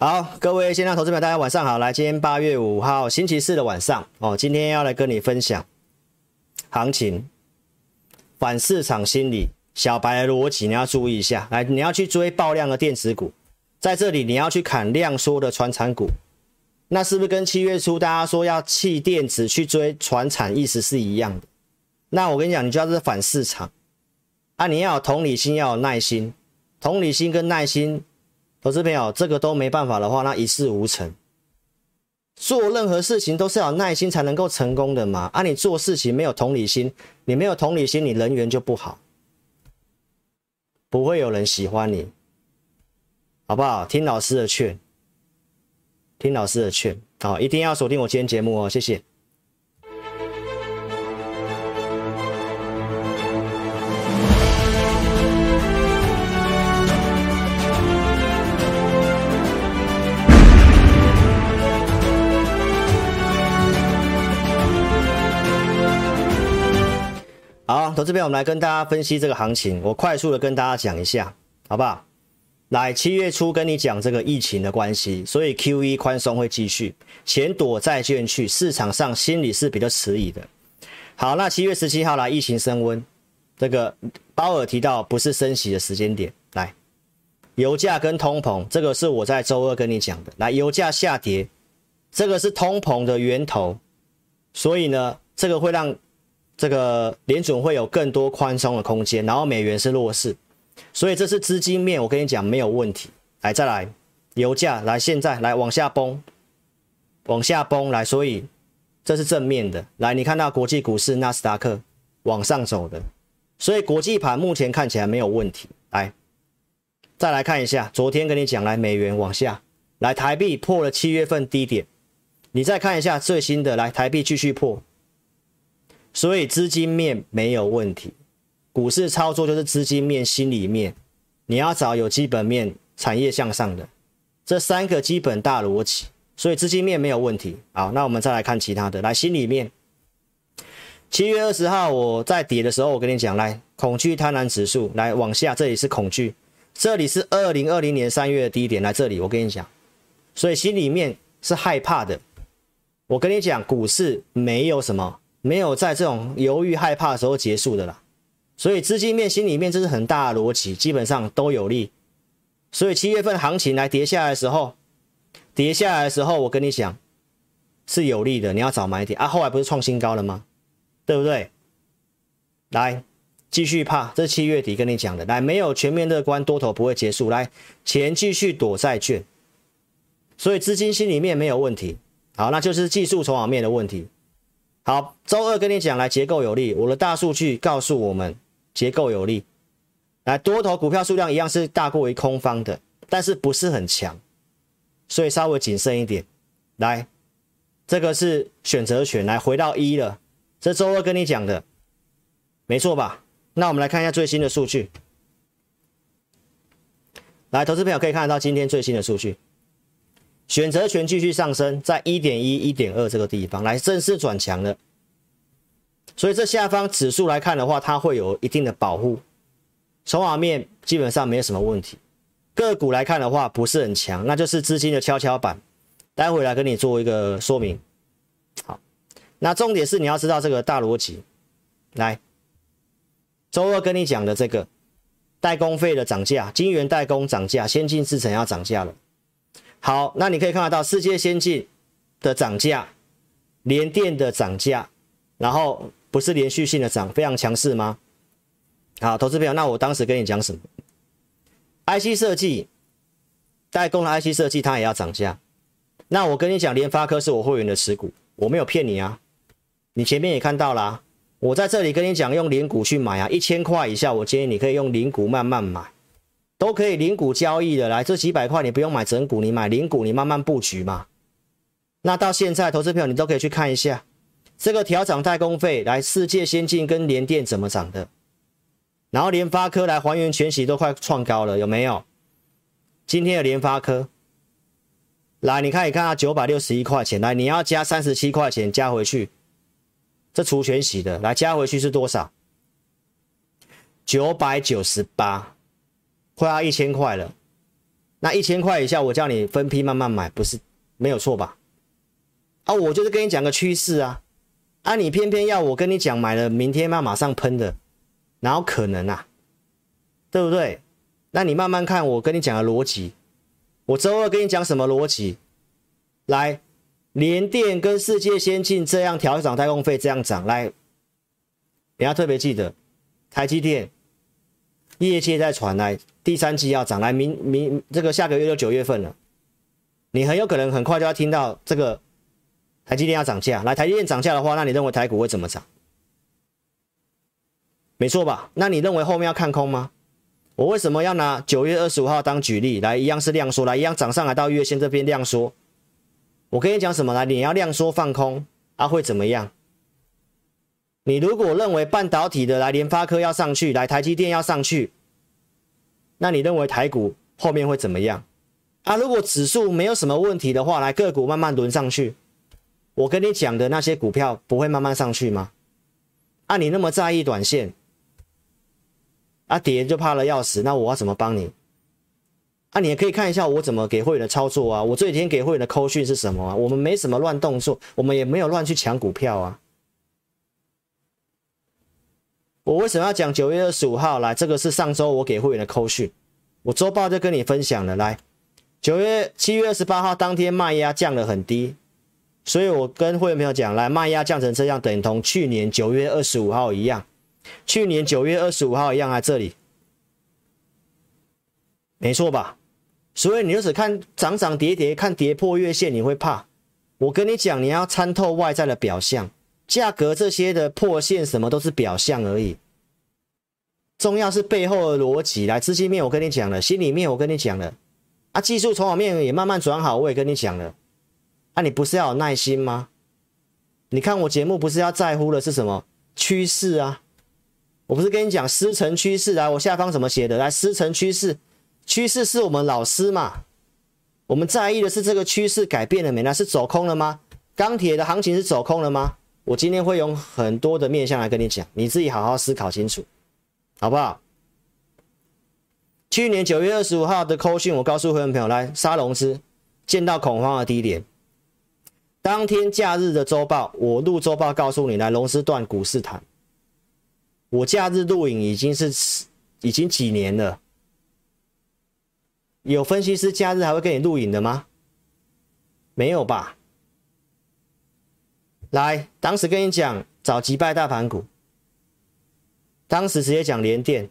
好，各位线上投资者，大家晚上好。来，今天八月五号星期四的晚上哦，今天要来跟你分享行情反市场心理，小白的逻辑你要注意一下。来，你要去追爆量的电子股，在这里你要去砍量缩的传产股，那是不是跟七月初大家说要弃电子去追传产意思是一样的？那我跟你讲，你就要是反市场啊，你要有同理心，要有耐心，同理心跟耐心。投资朋友，这个都没办法的话，那一事无成。做任何事情都是要有耐心才能够成功的嘛。啊，你做事情没有同理心，你没有同理心，你人缘就不好，不会有人喜欢你，好不好？听老师的劝，听老师的劝，好，一定要锁定我今天节目哦，谢谢。好，投资边，我们来跟大家分析这个行情。我快速的跟大家讲一下，好不好？来，七月初跟你讲这个疫情的关系，所以 QE 宽松会继续，钱躲债券去，市场上心里是比较迟疑的。好，那七月十七号来，疫情升温，这个鲍尔提到不是升息的时间点。来，油价跟通膨，这个是我在周二跟你讲的。来，油价下跌，这个是通膨的源头，所以呢，这个会让。这个联准会有更多宽松的空间，然后美元是弱势，所以这是资金面，我跟你讲没有问题。来，再来，油价来，现在来往下崩，往下崩来，所以这是正面的。来，你看到国际股市纳斯达克往上走的，所以国际盘目前看起来没有问题。来，再来看一下，昨天跟你讲，来美元往下，来台币破了七月份低点，你再看一下最新的，来台币继续破。所以资金面没有问题，股市操作就是资金面、心里面，你要找有基本面、产业向上的这三个基本大逻辑。所以资金面没有问题。好，那我们再来看其他的，来心里面。七月二十号我在跌的时候，我跟你讲，来恐惧贪婪指数来往下，这里是恐惧，这里是二零二零年三月的低点，来这里我跟你讲，所以心里面是害怕的。我跟你讲，股市没有什么。没有在这种犹豫害怕的时候结束的啦，所以资金面、心里面这是很大的逻辑，基本上都有利。所以七月份行情来跌下来的时候，跌下来的时候，我跟你讲是有利的，你要早买点啊。后来不是创新高了吗？对不对？来继续怕，这是七月底跟你讲的。来，没有全面乐观，多头不会结束。来，钱继续躲债券，所以资金心里面没有问题。好，那就是技术筹码面的问题。好，周二跟你讲，来结构有利，我的大数据告诉我们结构有利，来多头股票数量一样是大过于空方的，但是不是很强，所以稍微谨慎一点。来，这个是选择权，来回到一了，这周二跟你讲的，没错吧？那我们来看一下最新的数据，来，投资朋友可以看得到今天最新的数据。选择权继续上升，在一点一、一点二这个地方来正式转强了，所以这下方指数来看的话，它会有一定的保护，筹码面基本上没有什么问题。个股来看的话，不是很强，那就是资金的跷跷板。待会来跟你做一个说明。好，那重点是你要知道这个大逻辑。来，周二跟你讲的这个代工费的涨价，金圆代工涨价，先进制程要涨价了。好，那你可以看得到世界先进的涨价，联电的涨价，然后不是连续性的涨，非常强势吗？好，投资朋友，那我当时跟你讲什么？IC 设计代工的 IC 设计，它也要涨价。那我跟你讲，联发科是我会员的持股，我没有骗你啊。你前面也看到啦，我在这里跟你讲，用零股去买啊，一千块以下，我建议你可以用零股慢慢买。都可以零股交易的，来这几百块你不用买整股，你买零股，你慢慢布局嘛。那到现在投资票你都可以去看一下这个调涨代工费，来世界先进跟联电怎么涨的，然后联发科来还原全息都快创高了，有没有？今天的联发科，来你看一看啊，九百六十一块钱，来你要加三十七块钱加回去，这除全息的，来加回去是多少？九百九十八。快要一千块了，那一千块以下，我叫你分批慢慢买，不是没有错吧？啊，我就是跟你讲个趋势啊，啊，你偏偏要我跟你讲买了明天要马上喷的，哪有可能啊？对不对？那你慢慢看我跟你讲的逻辑，我周二跟你讲什么逻辑？来，联电跟世界先进这样调涨代工费这样涨，来，你要特别记得，台积电业界在传来第三季要涨，来明明这个下个月就九月份了，你很有可能很快就要听到这个台积电要涨价。来，台积电涨价的话，那你认为台股会怎么涨？没错吧？那你认为后面要看空吗？我为什么要拿九月二十五号当举例？来，一样是量缩，来一样涨上来到月线这边量缩。我跟你讲什么来？你要量缩放空啊，会怎么样？你如果认为半导体的来联发科要上去，来台积电要上去，那你认为台股后面会怎么样？啊，如果指数没有什么问题的话，来个股慢慢轮上去，我跟你讲的那些股票不会慢慢上去吗？啊，你那么在意短线，啊跌就怕了要死，那我要怎么帮你？啊，你也可以看一下我怎么给会员的操作啊。我这几天给会员的扣讯是什么啊？我们没什么乱动作，我们也没有乱去抢股票啊。我为什么要讲九月二十五号来？这个是上周我给会员的扣讯，我周报就跟你分享了。来，九月七月二十八号当天卖压降得很低，所以我跟会员朋友讲，来卖压降成这样，等同去年九月二十五号一样。去年九月二十五号一样在这里，没错吧？所以你就只看涨涨跌跌，看跌破月线，你会怕。我跟你讲，你要参透外在的表象，价格这些的破线什么都是表象而已。重要是背后的逻辑。来，资金面我跟你讲了，心里面我跟你讲了，啊，技术筹码面也慢慢转好，我也跟你讲了。啊，你不是要有耐心吗？你看我节目不是要在乎的是什么趋势啊？我不是跟你讲师承趋势来，我下方怎么写的？来，师承趋势。趋势是我们老师嘛？我们在意的是这个趋势改变了没？那是走空了吗？钢铁的行情是走空了吗？我今天会用很多的面向来跟你讲，你自己好好思考清楚，好不好？去年九月二十五号的扣讯，我告诉会员朋友，来杀融资，见到恐慌的低点。当天假日的周报，我录周报告诉你，来融资断股市谈。我假日录影已经是已经几年了。有分析师假日还会给你录影的吗？没有吧。来，当时跟你讲找击败大盘股，当时直接讲联电。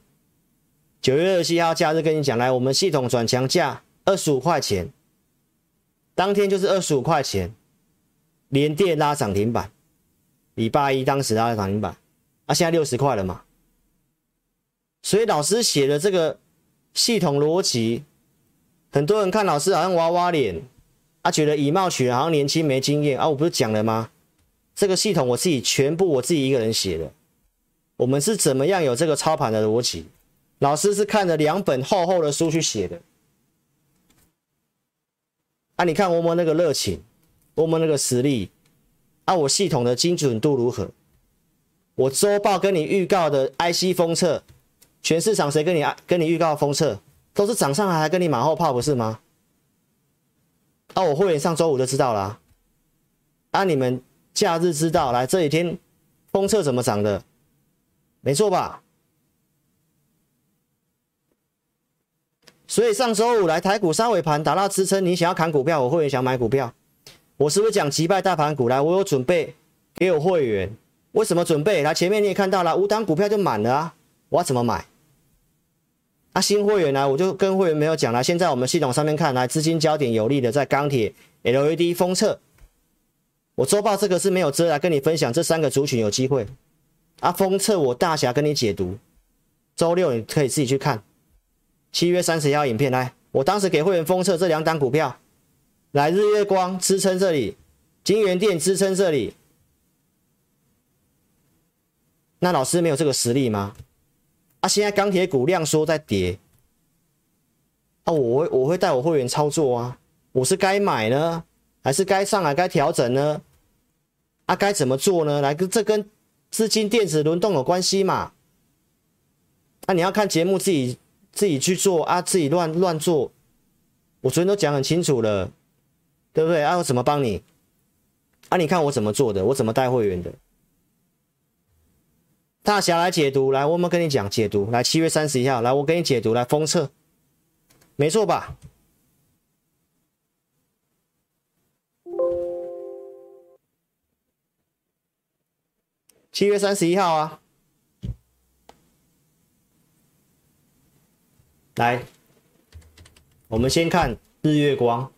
九月二十七号假日跟你讲，来我们系统转强价二十五块钱，当天就是二十五块钱，联电拉涨停板。礼拜一当时拉涨停板，啊，现在六十块了嘛。所以老师写的这个系统逻辑。很多人看老师好像娃娃脸，啊，觉得以貌取人，好像年轻没经验啊。我不是讲了吗？这个系统我自己全部我自己一个人写的。我们是怎么样有这个操盘的逻辑？老师是看了两本厚厚的书去写的。啊，你看我们那个热情，我们那个实力，啊，我系统的精准度如何？我周报跟你预告的 IC 封测，全市场谁跟你跟你预告封测？都是涨上来还跟你马后炮不是吗？啊，我会员上周五就知道了啊，啊你们假日知道来这几天封测怎么涨的？没错吧？所以上周五来台股三尾盘达到支撑，你想要砍股票，我会员想买股票，我是不是讲击败大盘股来？我有准备给我会员，为什么准备？来前面你也看到了，五档股票就满了啊，我要怎么买？啊，新会员呢，我就跟会员没有讲了。现在我们系统上面看来，资金焦点有利的在钢铁、LED、封测。我周报这个是没有遮来跟你分享，这三个族群有机会。啊，封测我大侠跟你解读，周六你可以自己去看。七月三十号影片来，我当时给会员封测这两档股票，来日月光支撑这里，京元电支撑这里。那老师没有这个实力吗？啊，现在钢铁股量缩在跌，啊，我会我会带我会员操作啊，我是该买呢，还是该上来该调整呢？啊，该怎么做呢？来，这跟资金电子轮动有关系嘛？啊，你要看节目自己自己去做啊，自己乱乱做，我昨天都讲很清楚了，对不对？啊，我怎么帮你？啊，你看我怎么做的，我怎么带会员的？大侠来解读，来，我们跟你讲解读，来，七月三十一号，来，我给你解读，来，封测，没错吧？七月三十一号啊，来，我们先看日月光。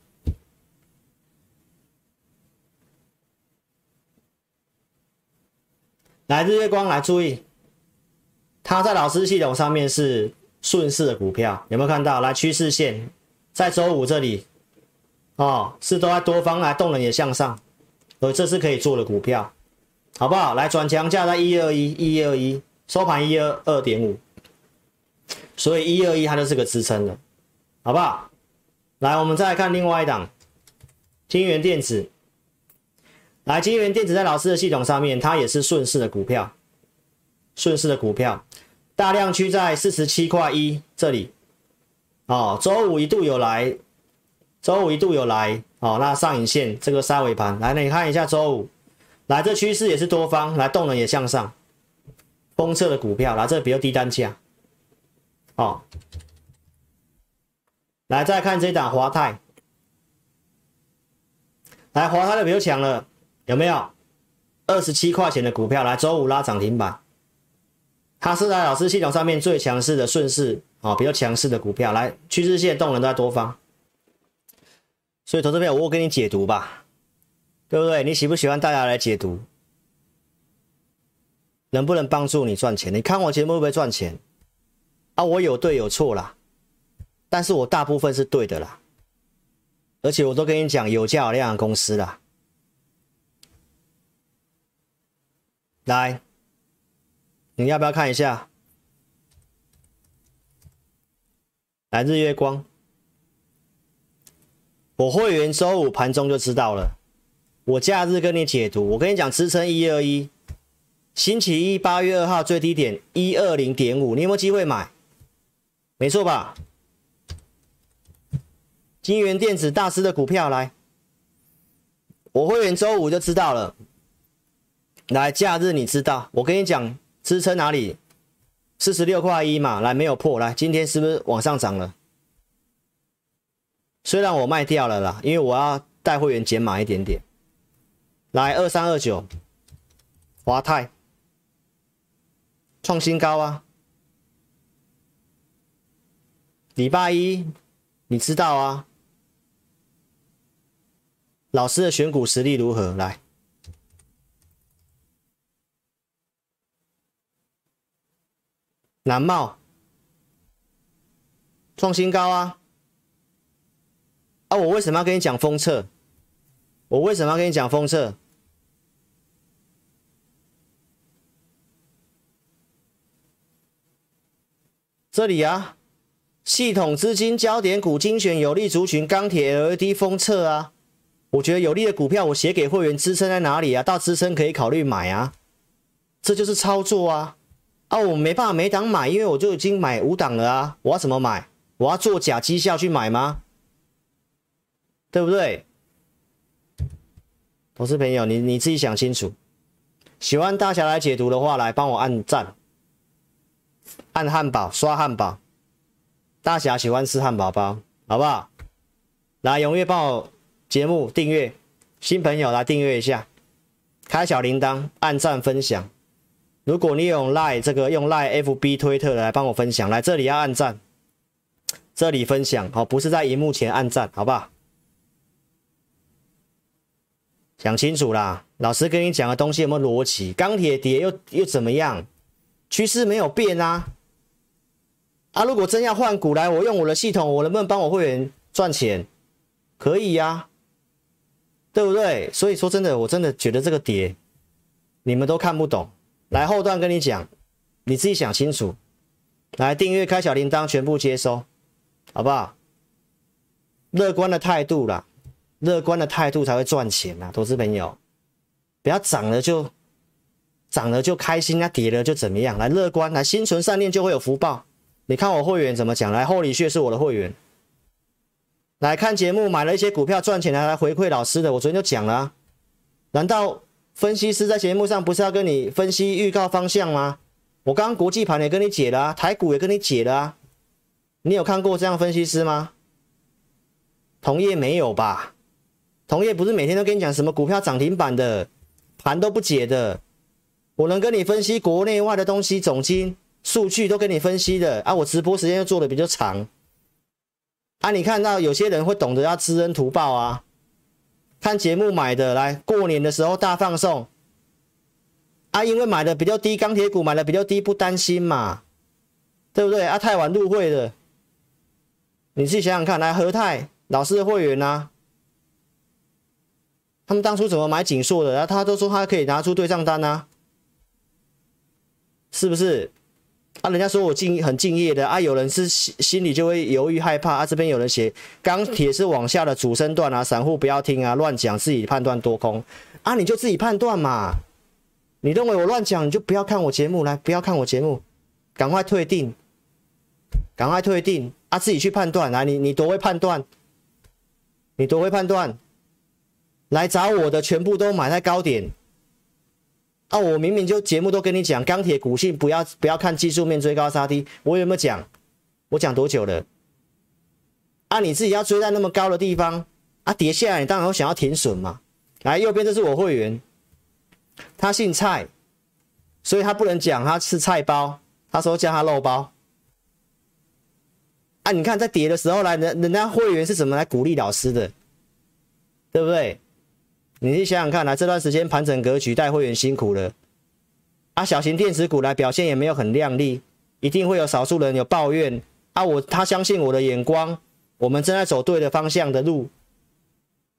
来，日月光来注意，它在老师系统上面是顺势的股票，有没有看到？来，趋势线在周五这里，哦，是都在多方来动能也向上，所以这是可以做的股票。好不好？来转强价在一二一一二一，收盘一二二点五，所以一二一它就是个支撑了，好不好？来，我们再来看另外一档，金源电子。来，金源电子在老师的系统上面，它也是顺势的股票，顺势的股票，大量区在四十七块一这里，哦，周五一度有来，周五一度有来，哦，那上影线这个三尾盘，来，你看一下周五。来，这趋势也是多方，来动能也向上，封测的股票，来这比较低单价，哦，来再看这档华泰，来华泰的比较强了，有没有？二十七块钱的股票，来周五拉涨停板，它是在老师系统上面最强势的顺势，哦，比较强势的股票，来趋势线动能都在多方，所以投资票我给你解读吧。对不对？你喜不喜欢大家来解读？能不能帮助你赚钱？你看我节目会不会赚钱？啊，我有对有错啦，但是我大部分是对的啦，而且我都跟你讲有价有量的公司啦。来，你要不要看一下？来日月光，我会员周五盘中就知道了。我假日跟你解读，我跟你讲支撑一二一，星期一八月二号最低点一二零点五，你有没有机会买？没错吧？金源电子大师的股票来，我会员周五就知道了。来，假日你知道，我跟你讲支撑哪里？四十六块一嘛，来没有破，来今天是不是往上涨了？虽然我卖掉了啦，因为我要带会员减码一点点。来二三二九，华泰创新高啊！礼拜一你知道啊？老师的选股实力如何？来，南茂创新高啊！啊，我为什么要跟你讲封测？我为什么要跟你讲封测？这里啊，系统资金焦点股精选有利族群钢铁 LED 封测啊，我觉得有利的股票我写给会员支撑在哪里啊？到支撑可以考虑买啊，这就是操作啊！啊，我没办法每档买，因为我就已经买五档了啊，我要怎么买？我要做假绩效去买吗？对不对？投资朋友，你你自己想清楚。喜欢大侠来解读的话，来帮我按赞，按汉堡，刷汉堡。大侠喜欢吃汉堡包，好不好？来踊跃帮我节目订阅，新朋友来订阅一下，开小铃铛，按赞分享。如果你用 lie 这个用 lie FB 推特的来帮我分享，来这里要按赞，这里分享，好，不是在荧幕前按赞，好不好？讲清楚啦，老师跟你讲的东西有没有逻辑？钢铁跌又又怎么样？趋势没有变啊！啊，如果真要换股来，我用我的系统，我能不能帮我会员赚钱？可以呀、啊，对不对？所以说真的，我真的觉得这个跌你们都看不懂。来后段跟你讲，你自己想清楚。来订阅开小铃铛，全部接收，好不好？乐观的态度啦。乐观的态度才会赚钱啊，投资朋友，不要涨了就涨了就开心啊，跌了就怎么样？来乐观，来心存善念就会有福报。你看我会员怎么讲？来，厚礼穴是我的会员，来看节目，买了一些股票赚钱来来回馈老师的，我昨天就讲了啊。难道分析师在节目上不是要跟你分析预告方向吗？我刚刚国际盘也跟你解了啊，台股也跟你解了啊。你有看过这样分析师吗？同业没有吧？同业不是每天都跟你讲什么股票涨停板的，盘都不解的。我能跟你分析国内外的东西，总经数据都跟你分析的啊。我直播时间又做的比较长。啊，你看到有些人会懂得要知恩图报啊，看节目买的，来过年的时候大放送，啊，因为买的比较低，钢铁股买的比较低，不担心嘛，对不对？啊，太晚入会的，你自己想想看，来和泰老师的会员啊，他们当初怎么买景硕的？然后他都说他可以拿出对账单啊，是不是？啊，人家说我敬很敬业的。啊，有人是心心里就会犹豫害怕。啊。这边有人写钢铁是往下的主升段啊，散户不要听啊，乱讲，自己判断多空。啊，你就自己判断嘛。你认为我乱讲，你就不要看我节目，来不要看我节目，赶快退订，赶快退订。啊，自己去判断。来，你你多会判断，你多会判断，来找我的全部都买在高点。啊！我明明就节目都跟你讲，钢铁股性不要不要看技术面追高杀低，我有没有讲？我讲多久了？啊！你自己要追在那么高的地方，啊，跌下来你当然会想要停损嘛。来，右边这是我会员，他姓蔡，所以他不能讲他吃菜包，他说叫他肉包。啊！你看在跌的时候来，人人家会员是怎么来鼓励老师的，对不对？你去想想看，来这段时间盘整格局带会员辛苦了啊！小型电子股来表现也没有很亮丽，一定会有少数人有抱怨啊！我他相信我的眼光，我们正在走对的方向的路，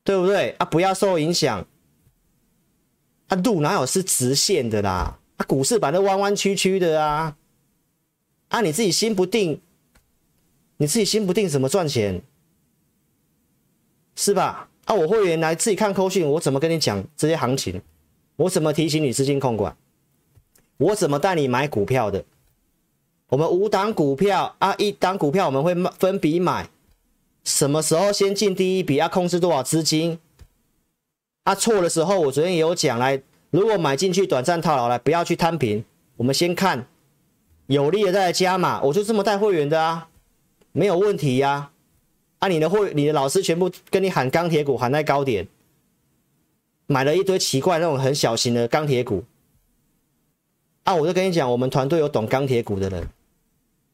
对不对啊？不要受影响啊！路哪有是直线的啦？啊，股市板都弯弯曲曲的啊！啊，你自己心不定，你自己心不定怎么赚钱？是吧？啊！我会员来自己看扣讯，我怎么跟你讲这些行情？我怎么提醒你资金控管？我怎么带你买股票的？我们五档股票啊，一档股票我们会分笔买，什么时候先进第一笔？要控制多少资金？啊，错的时候我昨天也有讲来，如果买进去短暂套牢来，不要去摊平，我们先看有利的再来加码。我就这么带会员的啊，没有问题呀、啊。啊，你的会，你的老师全部跟你喊钢铁股，喊在高点，买了一堆奇怪那种很小型的钢铁股。啊，我就跟你讲，我们团队有懂钢铁股的人，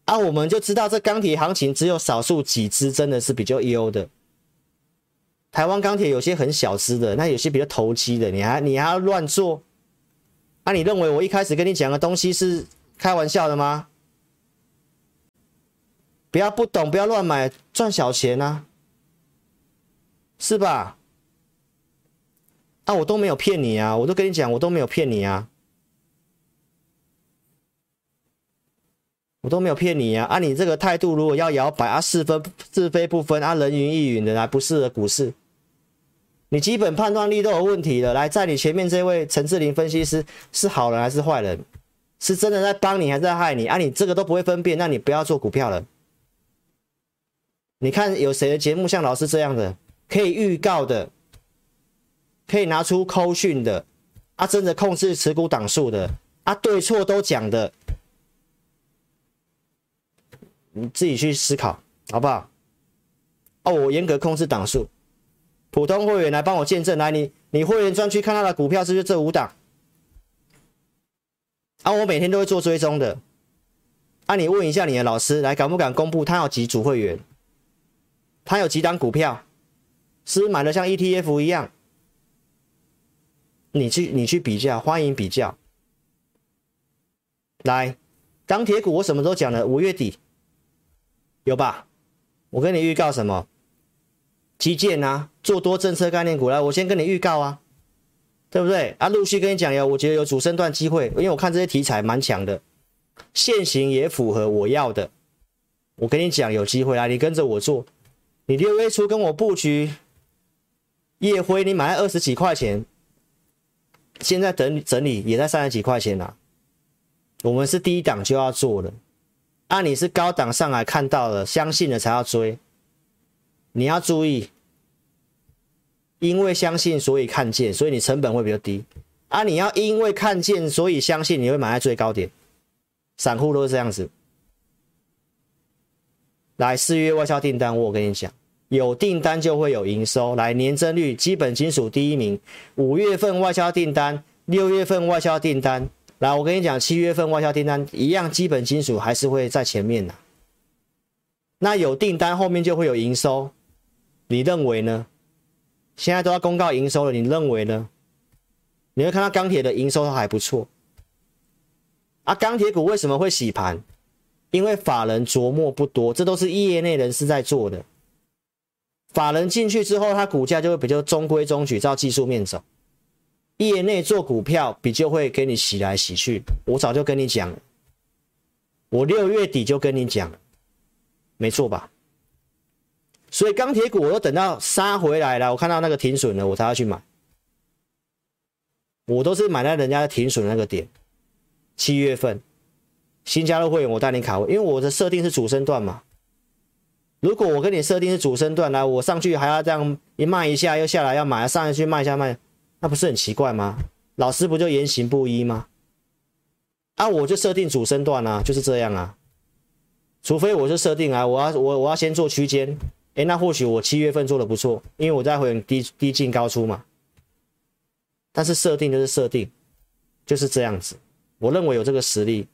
啊，我们就知道这钢铁行情只有少数几只真的是比较优的。台湾钢铁有些很小资的，那有些比较投机的，你还你还要乱做？啊，你认为我一开始跟你讲的东西是开玩笑的吗？不要不懂，不要乱买，赚小钱啊，是吧？啊，我都没有骗你啊，我都跟你讲，我都没有骗你啊，我都没有骗你啊。啊，你这个态度如果要摇摆啊，是分是非不分啊，人云亦云的，来不适合股市。你基本判断力都有问题了。来，在你前面这位陈志林分析师是好人还是坏人？是真的在帮你还是在害你？啊，你这个都不会分辨，那你不要做股票了。你看有谁的节目像老师这样的，可以预告的，可以拿出扣讯的，啊，真的控制持股档数的，啊，对错都讲的，你自己去思考好不好？哦，我严格控制档数，普通会员来帮我见证，来，你你会员专区看到的股票是不是这五档？啊，我每天都会做追踪的，啊，你问一下你的老师，来敢不敢公布他有几组会员？他有几档股票，是不是买的像 ETF 一样？你去你去比较，欢迎比较。来，钢铁股我什么时候讲的？五月底有吧？我跟你预告什么？基建啊，做多政策概念股来，我先跟你预告啊，对不对？啊，陆续跟你讲有，我觉得有主升段机会，因为我看这些题材蛮强的，线型也符合我要的。我跟你讲有机会啊，你跟着我做。你六月初跟我布局夜辉，你买了二十几块钱，现在等整理也在三十几块钱了。我们是低档就要做的，啊、你是高档上来看到了，相信了才要追。你要注意，因为相信所以看见，所以你成本会比较低啊。你要因为看见所以相信，你会买在最高点。散户都是这样子。来四月外销订单，我跟你讲，有订单就会有营收。来年增率，基本金属第一名。五月份外销订单，六月份外销订单。来，我跟你讲，七月份外销订单一样，基本金属还是会在前面的。那有订单后面就会有营收，你认为呢？现在都要公告营收了，你认为呢？你会看到钢铁的营收都还不错。啊，钢铁股为什么会洗盘？因为法人琢磨不多，这都是业内人士在做的。法人进去之后，它股价就会比较中规中矩，照技术面走。业内做股票比较会给你洗来洗去，我早就跟你讲，我六月底就跟你讲，没错吧？所以钢铁股我都等到杀回来了，我看到那个停损了，我才要去买。我都是买在人家停损那个点，七月份新加入会员我带你卡位，因为我的设定是主升段嘛。如果我跟你设定是主升段，来我上去还要这样一卖一下又下来要买，上去卖一下卖。那不是很奇怪吗？老师不就言行不一吗？啊，我就设定主升段啊，就是这样啊。除非我就设定啊，我要我我要先做区间，诶，那或许我七月份做的不错，因为我在会低低进高出嘛。但是设定就是设定，就是这样子。我认为有这个实力。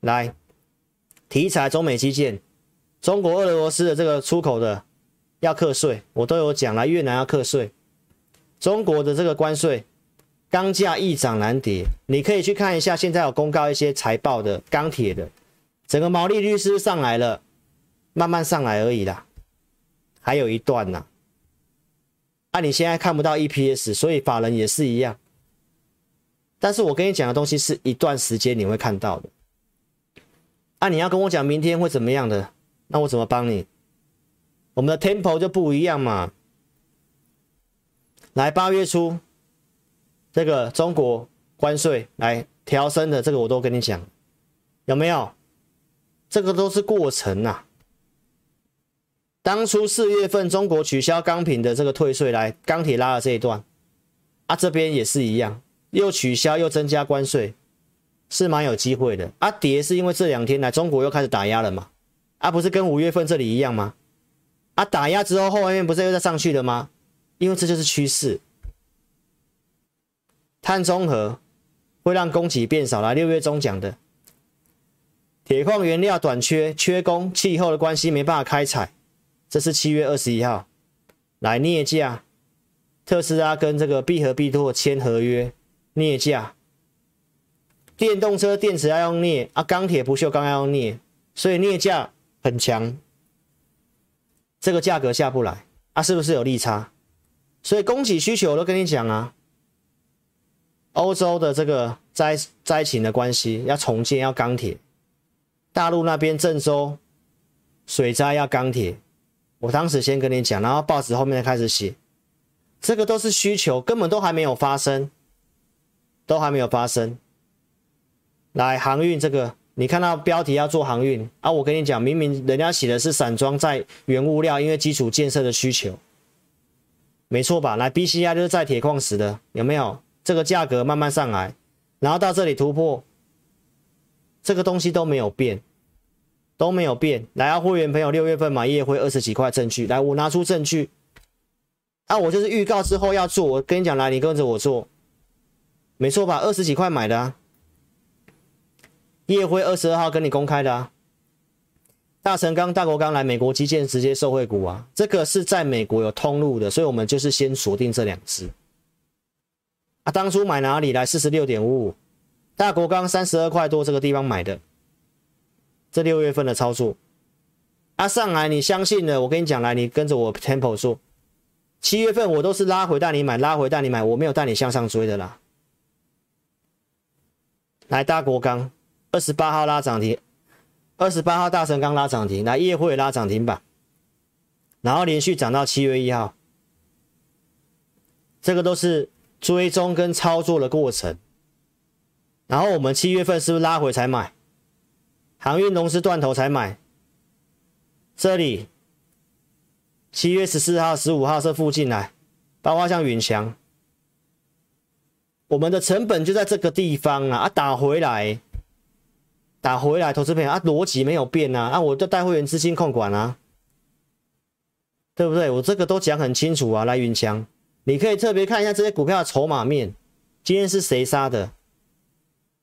来，题材中美基建，中国俄罗斯的这个出口的要课税，我都有讲了，越南要课税。中国的这个关税，钢价易涨难跌，你可以去看一下，现在有公告一些财报的钢铁的，整个毛利率是上来了？慢慢上来而已啦，还有一段呢。啊，你现在看不到 EPS，所以法人也是一样。但是我跟你讲的东西是一段时间你会看到的。啊，你要跟我讲明天会怎么样的，那我怎么帮你？我们的 tempo 就不一样嘛。来八月初，这个中国关税来调升的，这个我都跟你讲，有没有？这个都是过程呐、啊。当初四月份中国取消钢品的这个退税，来钢铁拉了这一段，啊，这边也是一样，又取消又增加关税，是蛮有机会的。啊，跌是因为这两天来中国又开始打压了嘛？啊，不是跟五月份这里一样吗？啊，打压之后后面不是又再上去了吗？因为这就是趋势，碳中和会让供给变少。来，六月中讲的，铁矿原料短缺、缺工、气候的关系没办法开采，这是七月二十一号。来，镍价，特斯拉跟这个必和必拓签合约，镍价，电动车电池要用镍啊，钢铁不锈钢要用镍，所以镍价很强，这个价格下不来啊，是不是有利差？所以供给需求我都跟你讲啊，欧洲的这个灾灾情的关系要重建要钢铁，大陆那边郑州水灾要钢铁，我当时先跟你讲，然后报纸后面才开始写，这个都是需求，根本都还没有发生，都还没有发生。来航运这个，你看到标题要做航运啊，我跟你讲，明明人家写的是散装在原物料，因为基础建设的需求。没错吧？来，BCI 就是在铁矿石的，有没有？这个价格慢慢上来，然后到这里突破，这个东西都没有变，都没有变。来啊，会员朋友，六月份买业会二十几块证据，来，我拿出证据。啊，我就是预告之后要做，我跟你讲，来，你跟着我做，没错吧？二十几块买的啊，叶辉二十二号跟你公开的啊。大成钢、大国钢来美国基建直接受惠股啊，这个是在美国有通路的，所以我们就是先锁定这两只。啊，当初买哪里来？四十六点五五，大国钢三十二块多这个地方买的，这六月份的操作。啊，上来你相信了，我跟你讲来，你跟着我 tempo 做。七月份我都是拉回带你买，拉回带你买，我没有带你向上追的啦。来，大国钢二十八号拉涨停。二十八号大成刚拉涨停，来业辉拉涨停板，然后连续涨到七月一号，这个都是追踪跟操作的过程。然后我们七月份是不是拉回才买？航运龙狮断头才买，这里七月十四号、十五号这附近来，包括像云强，我们的成本就在这个地方啊，啊打回来，打回来，投资朋友啊，逻辑没有变啊，啊，我就带会员资金控管啊，对不对？我这个都讲很清楚啊，来云强，你可以特别看一下这些股票的筹码面，今天是谁杀的？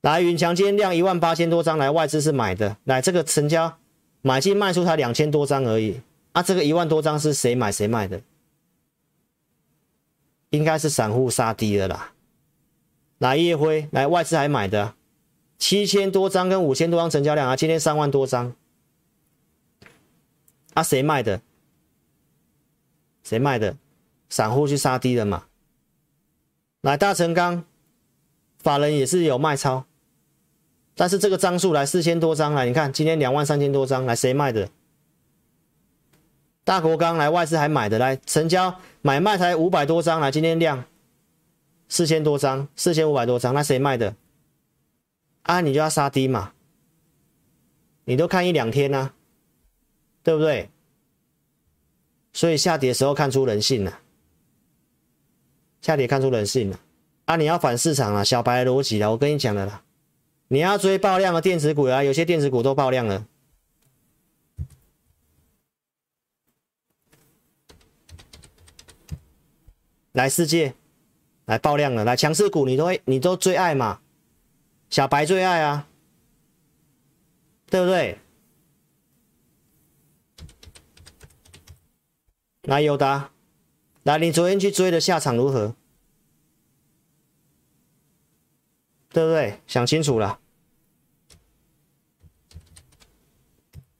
来云强，今天量一万八千多张，来外资是买的，来这个成交买进卖出才两千多张而已。啊，这个一万多张是谁买谁卖的？应该是散户杀低了啦。来叶辉，来外资还买的七千多张跟五千多张成交量啊，今天三万多张。啊，谁卖的？谁卖的？散户去杀低了嘛。来大成钢，法人也是有卖超，但是这个张数来四千多张来，你看今天两万三千多张来，谁卖的？大国钢来外资还买的来成交买卖才五百多张来，今天量四千多张，四千五百多张，那谁卖的？啊，你就要杀低嘛，你都看一两天啊，对不对？所以下跌的时候看出人性了，下跌看出人性了，啊，你要反市场啊，小白逻辑了，我跟你讲的啦，你要追爆量的电子股啊，有些电子股都爆量了。来世界，来爆量了，来强势股你都会你都最爱嘛，小白最爱啊，对不对？来友达，来你昨天去追的下场如何？对不对？想清楚了。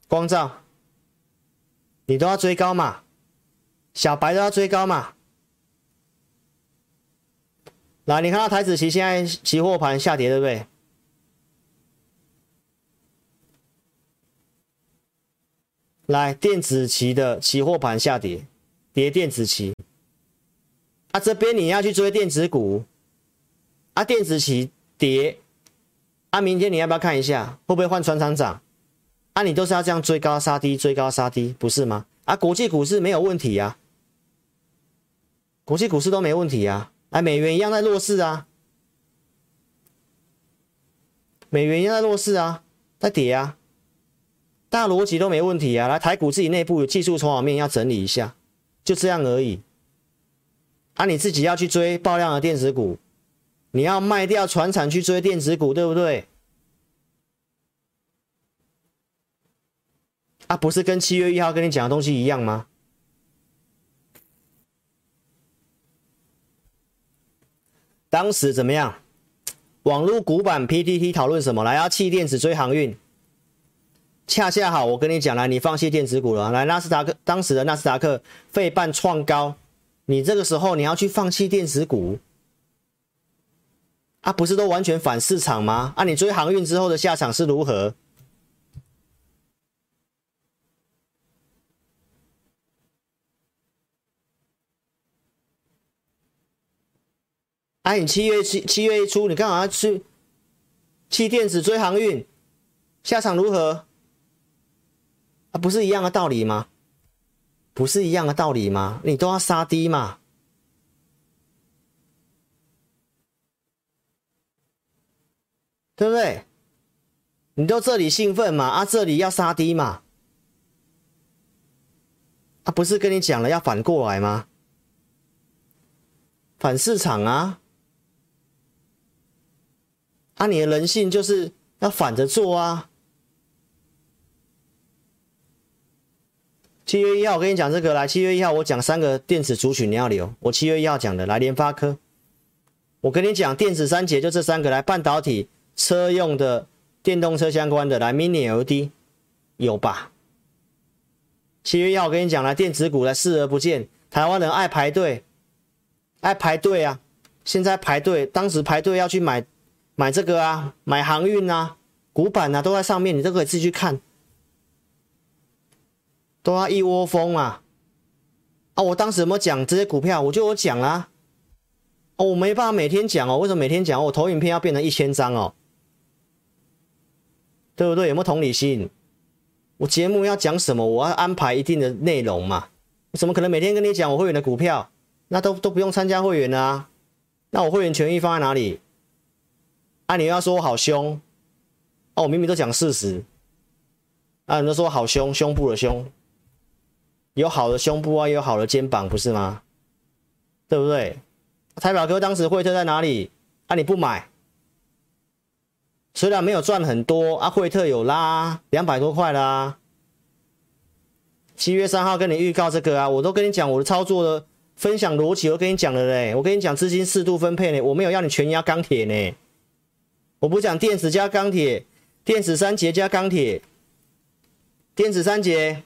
光照，你都要追高嘛，小白都要追高嘛。来，你看到台子期现在期货盘下跌，对不对？来，电子期的期货盘下跌，跌电子期。啊，这边你要去追电子股，啊，电子期跌，啊，明天你要不要看一下会不会换船厂涨？啊，你都是要这样追高杀低，追高杀低，不是吗？啊，国际股市没有问题呀，国际股市都没问题呀。哎，美元一样在弱势啊，美元一样在弱势啊，在跌啊，大逻辑都没问题啊。来，台股自己内部有技术筹码面要整理一下，就这样而已。啊，你自己要去追爆量的电子股，你要卖掉船产去追电子股，对不对？啊，不是跟七月一号跟你讲的东西一样吗？当时怎么样？网络股板 PTT 讨论什么？来，要弃电子追航运，恰恰好，我跟你讲，了，你放弃电子股了。来，纳斯达克当时的纳斯达克费半创高，你这个时候你要去放弃电子股，啊，不是都完全反市场吗？啊，你追航运之后的下场是如何？哎，你七月七七月一出，你干嘛去弃电子追航运，下场如何？不是一样的道理吗？不是一样的道理吗？你都要杀低嘛，对不对？你都这里兴奋嘛，啊，这里要杀低嘛，啊，不是跟你讲了要反过来吗？反市场啊！啊，你的人性就是要反着做啊！七月一号我跟你讲这个，来，七月一号我讲三个电子族群你要留。我七月一号讲的，来，联发科，我跟你讲电子三杰就这三个，来，半导体、车用的、电动车相关的，来，Mini LED 有吧？七月一号我跟你讲，来，电子股来视而不见，台湾人爱排队，爱排队啊！现在排队，当时排队要去买。买这个啊，买航运啊，股板啊，都在上面，你都可以自己去看，都要一窝蜂啊！啊，我当时有没有讲这些股票？我就有讲啊，哦，我没办法每天讲哦，为什么每天讲？我投影片要变成一千张哦，对不对？有没有同理心？我节目要讲什么？我要安排一定的内容嘛，我怎么可能每天跟你讲我会员的股票？那都都不用参加会员啊？那我会员权益放在哪里？啊，你又要说我好凶？哦，我明明都讲事实。啊，你都说好凶，胸部的胸，有好的胸部啊，也有好的肩膀，不是吗？对不对？台表哥当时惠特在哪里？啊，你不买，虽然没有赚很多，啊，惠特有拉两百多块啦。七月三号跟你预告这个啊，我都跟你讲我的操作的分享逻辑，我跟你讲了嘞。我跟你讲资金适度分配呢，我没有要你全压钢铁呢。我不讲电子加钢铁，电子三节加钢铁，电子三节，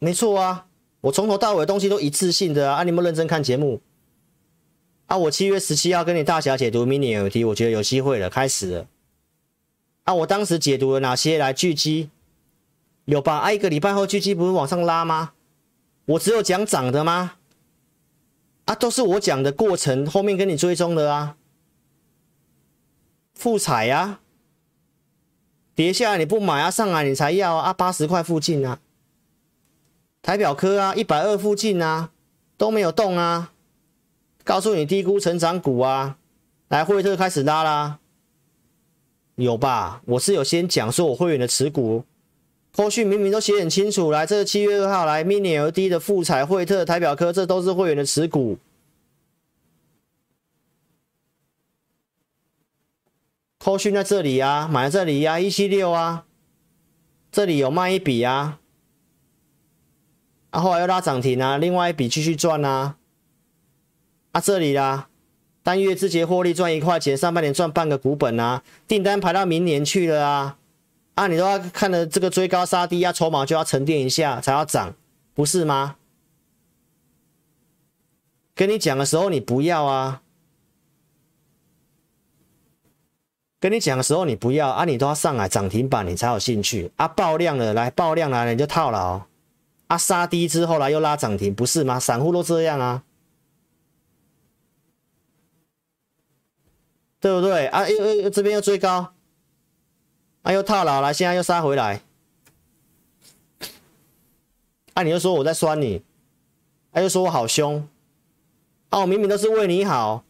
没错啊。我从头到尾的东西都一次性的啊。啊，你们认真看节目啊。我七月十七号跟你大侠解读 mini LED，我觉得有机会了，开始了。啊，我当时解读了哪些来巨基？有吧？啊，一个礼拜后巨基不是往上拉吗？我只有讲涨的吗？啊，都是我讲的过程，后面跟你追踪的啊。复彩呀，跌下来你不买啊，上来你才要啊，八十块附近啊。台表科啊，一百二附近啊，都没有动啊。告诉你低估成长股啊，来惠特开始拉啦，有吧？我是有先讲说我会员的持股。后续明明都写很清楚，来，这七月二号来，mini ld 的富彩、惠特、台表科，这都是会员的持股。后续在这里啊，买在这里呀、啊，一七六啊，这里有卖一笔啊，啊，后来又拉涨停啊，另外一笔继续赚啊，啊，这里啦，单月自结获利赚一块钱，上半年赚半个股本啊，订单排到明年去了啊。啊，你都要看了这个追高杀低啊，筹码就要沉淀一下才要涨，不是吗？跟你讲的时候你不要啊，跟你讲的时候你不要啊，你都要上来涨停板你才有兴趣啊，爆量了来爆量了你就套牢啊，杀低之后来又拉涨停，不是吗？散户都这样啊，对不对啊？又又这边又追高。啊，又套牢了，现在又杀回来。啊，你又说我在酸你，啊，又说我好凶。啊，我明明都是为你好。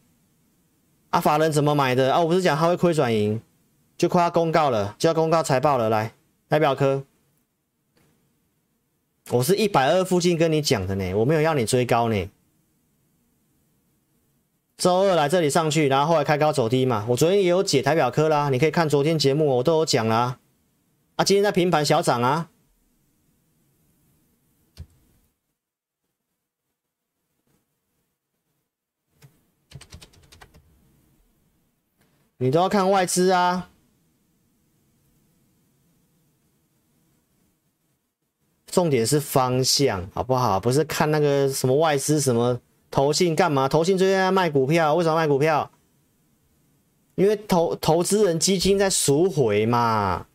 啊，法人怎么买的？啊，我不是讲他会亏转盈，就快要公告了，就要公告财报了。来，来表科，我是一百二附近跟你讲的呢，我没有要你追高呢。周二来这里上去，然后后来开高走低嘛。我昨天也有解台表科啦，你可以看昨天节目，我都有讲啦。啊，今天在平盘小涨啊，你都要看外资啊。重点是方向，好不好？不是看那个什么外资什么。投信干嘛？投信最近在卖股票，为什么卖股票？因为投投资人基金在赎回嘛，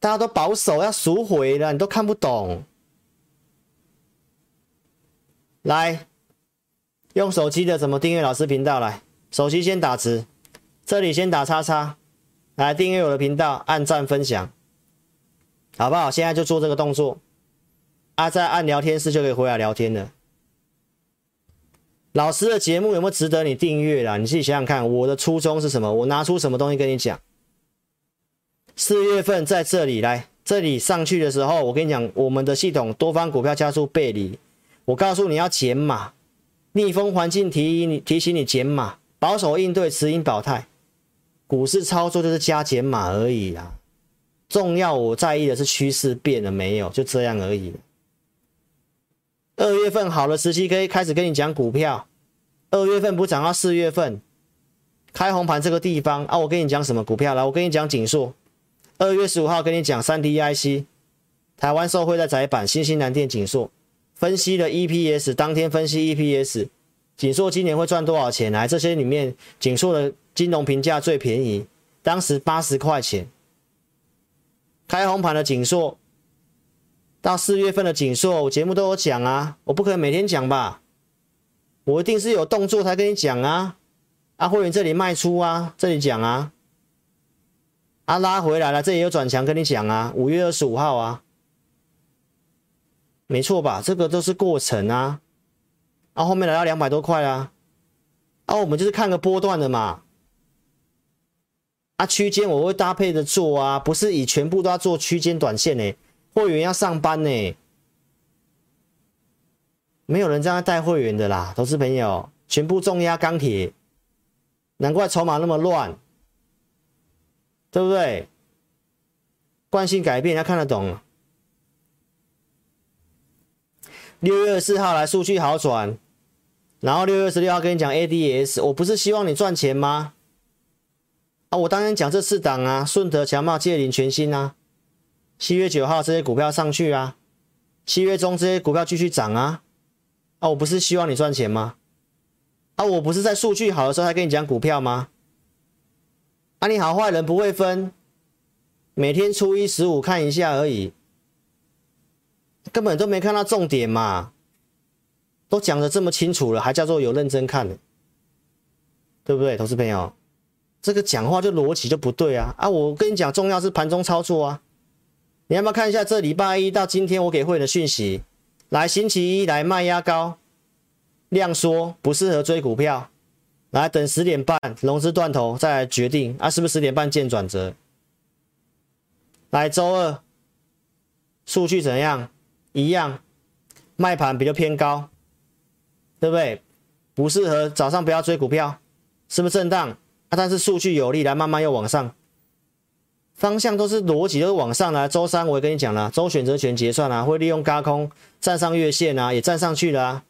大家都保守要赎回了，你都看不懂。来，用手机的怎么订阅老师频道？来，手机先打字，这里先打叉叉，来订阅我的频道，按赞分享，好不好？现在就做这个动作，啊，再按聊天室就可以回来聊天了。老师的节目有没有值得你订阅啦？你自己想想看，我的初衷是什么？我拿出什么东西跟你讲？四月份在这里来，这里上去的时候，我跟你讲，我们的系统多方股票加速背离，我告诉你要减码，逆风环境提你提醒你减码，保守应对，持盈保泰，股市操作就是加减码而已啦。重要我在意的是趋势变了没有，就这样而已。二月份好的时期可以开始跟你讲股票，二月份不涨到四月份开红盘这个地方啊，我跟你讲什么股票来？我跟你讲景硕，二月十五号跟你讲三 D IC，台湾受惠在载板，新兴南电景硕分析的 EPS，当天分析 EPS，景硕今年会赚多少钱？来，这些里面景硕的金融评价最便宜，当时八十块钱，开红盘的景硕。到四月份的景硕，我节目都有讲啊，我不可能每天讲吧，我一定是有动作才跟你讲啊。啊，会员这里卖出啊，这里讲啊，啊拉回来了，这里有转强跟你讲啊，五月二十五号啊，没错吧？这个都是过程啊，啊，后面来到两百多块啊，啊，我们就是看个波段的嘛，啊，区间我会搭配着做啊，不是以全部都要做区间短线呢，会员要上班呢，没有人这样带会员的啦，投资朋友，全部重压钢铁，难怪筹码那么乱，对不对？惯性改变，要看得懂。六月二十四号来数据好转，然后六月二十六号跟你讲 ADS，我不是希望你赚钱吗？我当然讲这四档啊，顺德、强茂、界霖、全新啊。七月九号这些股票上去啊，七月中这些股票继续涨啊。啊，我不是希望你赚钱吗？啊，我不是在数据好的时候才跟你讲股票吗？啊，你好坏人不会分，每天初一十五看一下而已。根本都没看到重点嘛，都讲的这么清楚了，还叫做有认真看，对不对，投资朋友？这个讲话就逻辑就不对啊！啊，我跟你讲，重要是盘中操作啊！你要不要看一下这礼拜一到今天我给会员的讯息？来，星期一来卖压高，量缩，不适合追股票。来，等十点半融资断头再来决定啊，是不是十点半见转折？来，周二数据怎样？一样，卖盘比较偏高，对不对？不适合早上不要追股票，是不是震荡？啊，但是数据有利，来慢慢又往上，方向都是逻辑都是往上来。周三我也跟你讲了，周选择权结算啊，会利用轧空站上月线啊，也站上去了啊。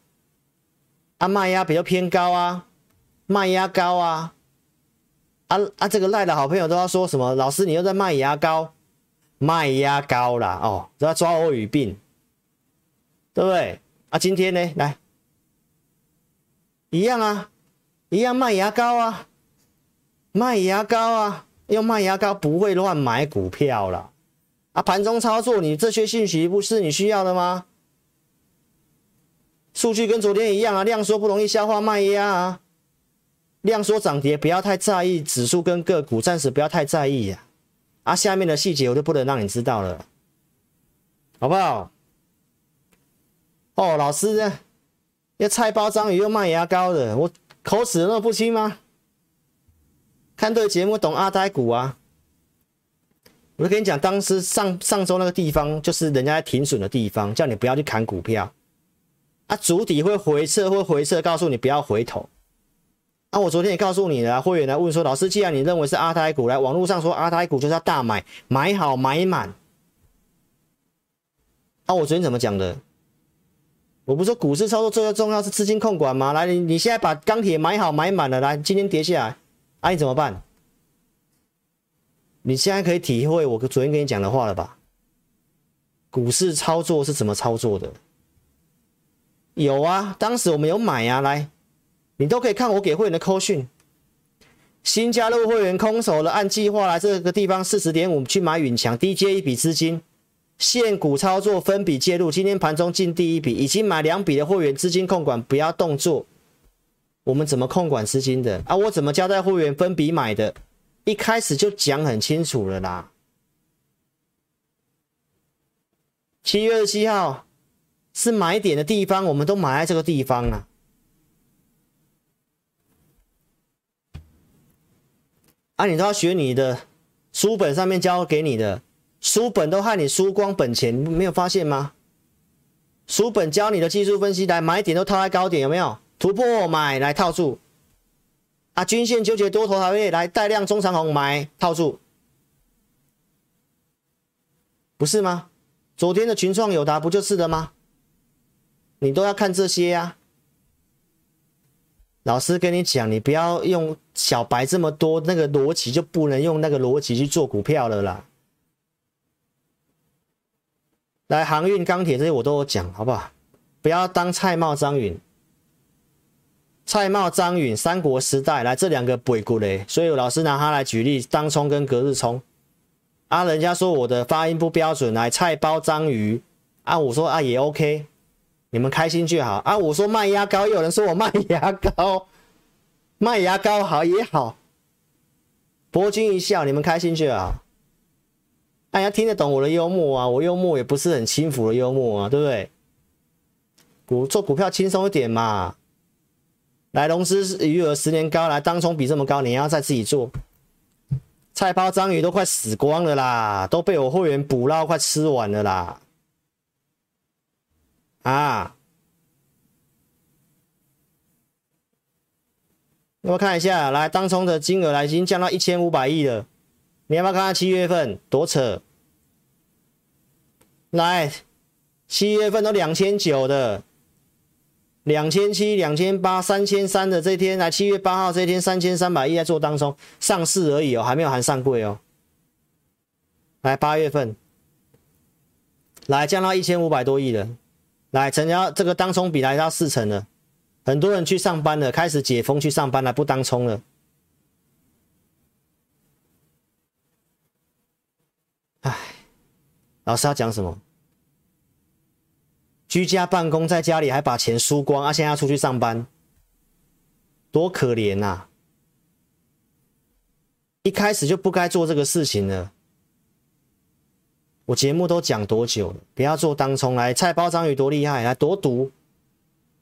啊，卖压比较偏高啊，卖压高啊。啊啊，这个赖的好朋友都要说什么？老师你又在卖压高，卖压高啦哦，都要抓我语病。对不对啊？今天呢，来一样啊，一样卖牙膏啊，卖牙膏啊，用卖牙膏不会乱买股票了啊。盘中操作，你这些信息不是你需要的吗？数据跟昨天一样啊，量缩不容易消化卖压啊，量缩涨跌不要太在意，指数跟个股暂时不要太在意呀。啊，下面的细节我就不能让你知道了，好不好？哦，老师呢？要菜包章鱼又卖牙膏的，我口齿那么不清吗？看对节目懂阿呆股啊！我就跟你讲，当时上上周那个地方，就是人家在停损的地方，叫你不要去砍股票。啊，主底会回撤，会回撤，告诉你不要回头。啊，我昨天也告诉你了，会员来问说，老师，既然你认为是阿呆股，来网络上说阿呆股就是要大买，买好买满。啊，我昨天怎么讲的？我不是说股市操作最重要是资金控管吗？来，你你现在把钢铁买好买满了，来，今天跌下来，啊，你怎么办？你现在可以体会我昨天跟你讲的话了吧？股市操作是怎么操作的？有啊，当时我们有买啊，来，你都可以看我给会员的扣讯。新加入会员空手了，按计划来这个地方四十点五去买允强，低接一笔资金。现股操作分笔介入，今天盘中进第一笔，已经买两笔的会员资金控管不要动作。我们怎么控管资金的啊？我怎么交代会员分笔买的？一开始就讲很清楚了啦。七月二十七号是买点的地方，我们都买在这个地方啊。啊，你都要学你的书本上面教给你的。书本都害你输光本钱，你没有发现吗？书本教你的技术分析，来买点都套在高点，有没有突破买来套住？啊，均线纠结多头还会来带量中长红买套住，不是吗？昨天的群创有达不就是的吗？你都要看这些呀、老师跟你讲，你不要用小白这么多那个逻辑，就不能用那个逻辑去做股票了啦。来航运、钢铁这些我都有讲，好不好？不要当蔡瑁、张允。蔡瑁、张允，三国时代来这两个背骨嘞，所以老师拿它来举例，当冲跟隔日冲。啊，人家说我的发音不标准，来菜包章鱼。啊，我说啊也 OK，你们开心就好。啊，我说卖压高，有人说我卖牙膏，卖牙膏好也好，博君一笑，你们开心就好。大家听得懂我的幽默啊？我幽默也不是很轻浮的幽默啊，对不对？股做股票轻松一点嘛。来，融资余额十年高，来当冲比这么高，你要再自己做。菜包章鱼都快死光了啦，都被我会员捕捞快吃完了啦。啊，那么看一下，来当冲的金额来已经降到一千五百亿了。你要不要看看七月份多扯？来，七月份都两千九的。两千七、两千八、三千三的这天，来七月八号这天，三千三百亿在做当中上市而已哦，还没有含上柜哦。来八月份，来降到一千五百多亿了，来成交这个当冲比来到四成了，很多人去上班了，开始解封去上班了，不当冲了。哎，老师要讲什么？居家办公，在家里还把钱输光啊！现在要出去上班，多可怜呐！一开始就不该做这个事情了。我节目都讲多久了？不要做当冲来，菜包章鱼多厉害，来多毒！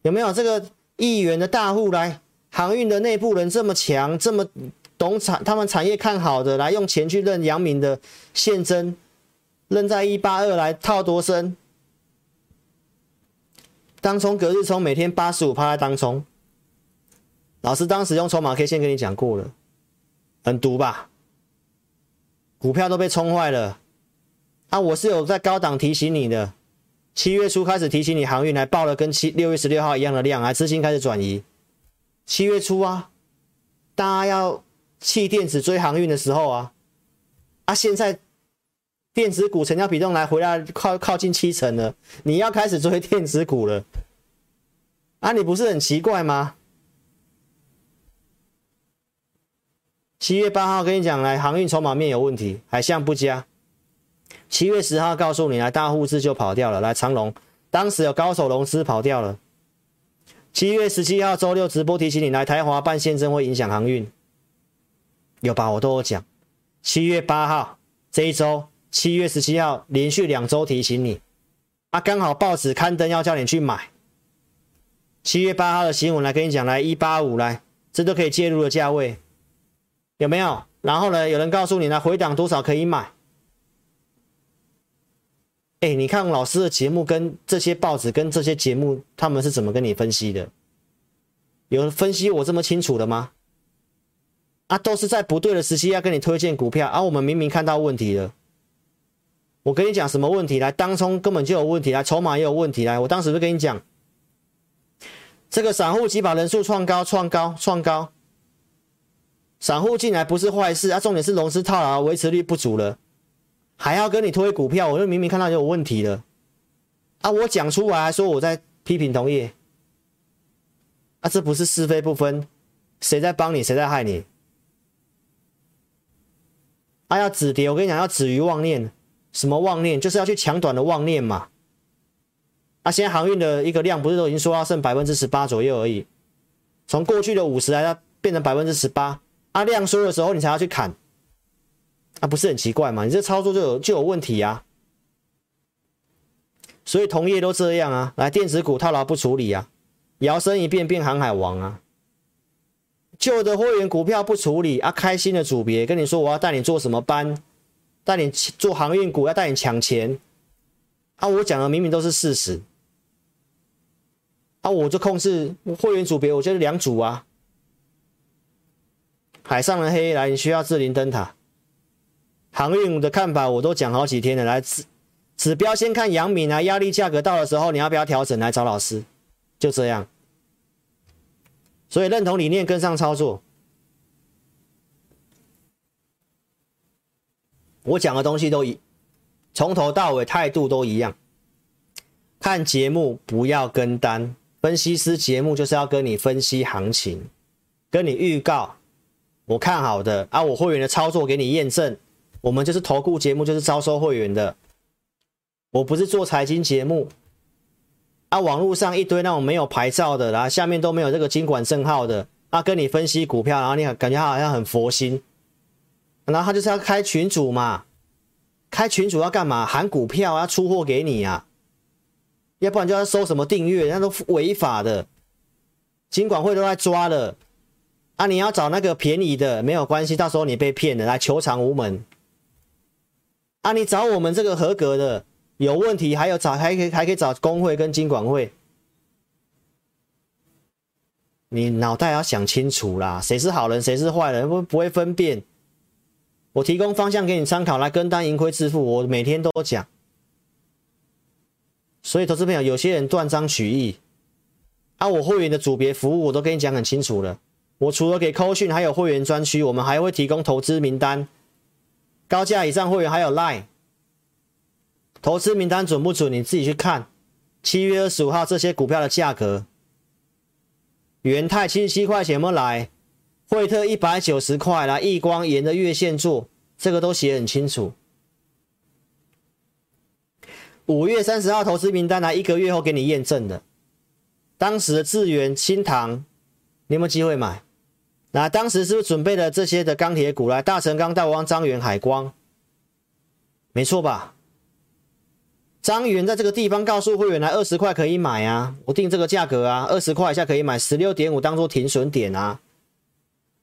有没有这个议员的大户来？航运的内部人这么强，这么懂产，他们产业看好的，来用钱去认阳明的现增，认在一八二来套多深？当冲隔日冲每天八十五趴在当冲，老师当时用筹码 K 线跟你讲过了，很毒吧？股票都被冲坏了啊！我是有在高档提醒你的，七月初开始提醒你航运来报了跟七六月十六号一样的量，啊资金开始转移。七月初啊，大家要弃电子追航运的时候啊，啊现在。电子股成交比重来回来靠靠近七成了，你要开始追电子股了啊？你不是很奇怪吗？七月八号跟你讲，来航运筹码面有问题，海象不佳。七月十号告诉你，来大户资就跑掉了，来长隆当时有高手融资跑掉了。七月十七号周六直播提醒你，来台华办现增会影响航运，有吧？我都有讲。七月八号这一周。七月十七号连续两周提醒你，啊，刚好报纸刊登要叫你去买。七月八号的新闻来跟你讲，来一八五来，这都可以介入的价位，有没有？然后呢，有人告诉你呢，回档多少可以买？哎，你看老师的节目跟这些报纸跟这些节目，他们是怎么跟你分析的？有人分析我这么清楚的吗？啊，都是在不对的时期要跟你推荐股票，啊，我们明明看到问题了。我跟你讲什么问题来？当冲根本就有问题来，筹码也有问题来。我当时就跟你讲，这个散户几把人数创高、创高、创高，散户进来不是坏事啊。重点是融资套牢，维持率不足了，还要跟你推股票，我就明明看到就有问题了啊！我讲出来说我在批评同业啊，这不是是非不分，谁在帮你，谁在害你？啊，要止跌，我跟你讲，要止于妄念。什么妄念？就是要去抢短的妄念嘛！啊，现在航运的一个量不是都已经说要剩百分之十八左右而已，从过去的五十来到变成百分之十八，啊，量缩的时候你才要去砍，啊，不是很奇怪吗？你这操作就有就有问题啊！所以同业都这样啊，来电子股套牢不处理啊，摇身一变变航海王啊，旧的会员股票不处理啊，开新的组别跟你说我要带你做什么班。带你做航运股，要带你抢钱啊！我讲的明明都是事实啊！我就控制会员组别，我就是两组啊。海上的黑来，你需要智林灯塔。航运的看法我都讲好几天了，来指指标先看阳明啊，压力价格到的时候，你要不要调整？来找老师，就这样。所以认同理念，跟上操作。我讲的东西都一，从头到尾态度都一样。看节目不要跟单，分析师节目就是要跟你分析行情，跟你预告我看好的啊，我会员的操作给你验证。我们就是投顾节目，就是招收会员的。我不是做财经节目啊，网络上一堆那种没有牌照的，然后下面都没有这个经管证号的啊，跟你分析股票，然后你很感觉他好像很佛心。然后他就是要开群主嘛，开群主要干嘛？喊股票要出货给你啊！要不然就要收什么订阅，那都违法的，金管会都在抓了。啊，你要找那个便宜的没有关系，到时候你被骗了，来求偿无门。啊，你找我们这个合格的，有问题还有找还可以还可以找工会跟金管会。你脑袋要想清楚啦，谁是好人，谁是坏人，不不会分辨。我提供方向给你参考，来跟单盈亏自负，我每天都讲。所以，投资朋友，有些人断章取义。啊，我会员的组别服务我都跟你讲很清楚了。我除了给扣讯，还有会员专区，我们还会提供投资名单。高价以上会员还有 Line。投资名单准不准？你自己去看。七月二十五号这些股票的价格。元泰七十七块钱有没有来？惠特一百九十块来，亿光沿着月线做，这个都写很清楚。五月三十号投资名单来，一个月后给你验证的。当时的智原、新唐，你有没有机会买？那当时是不是准备了这些的钢铁股来？大成钢、大王、彰源、海光，没错吧？彰源在这个地方告诉会员来二十块可以买啊，我定这个价格啊，二十块以下可以买，十六点五当做停损点啊。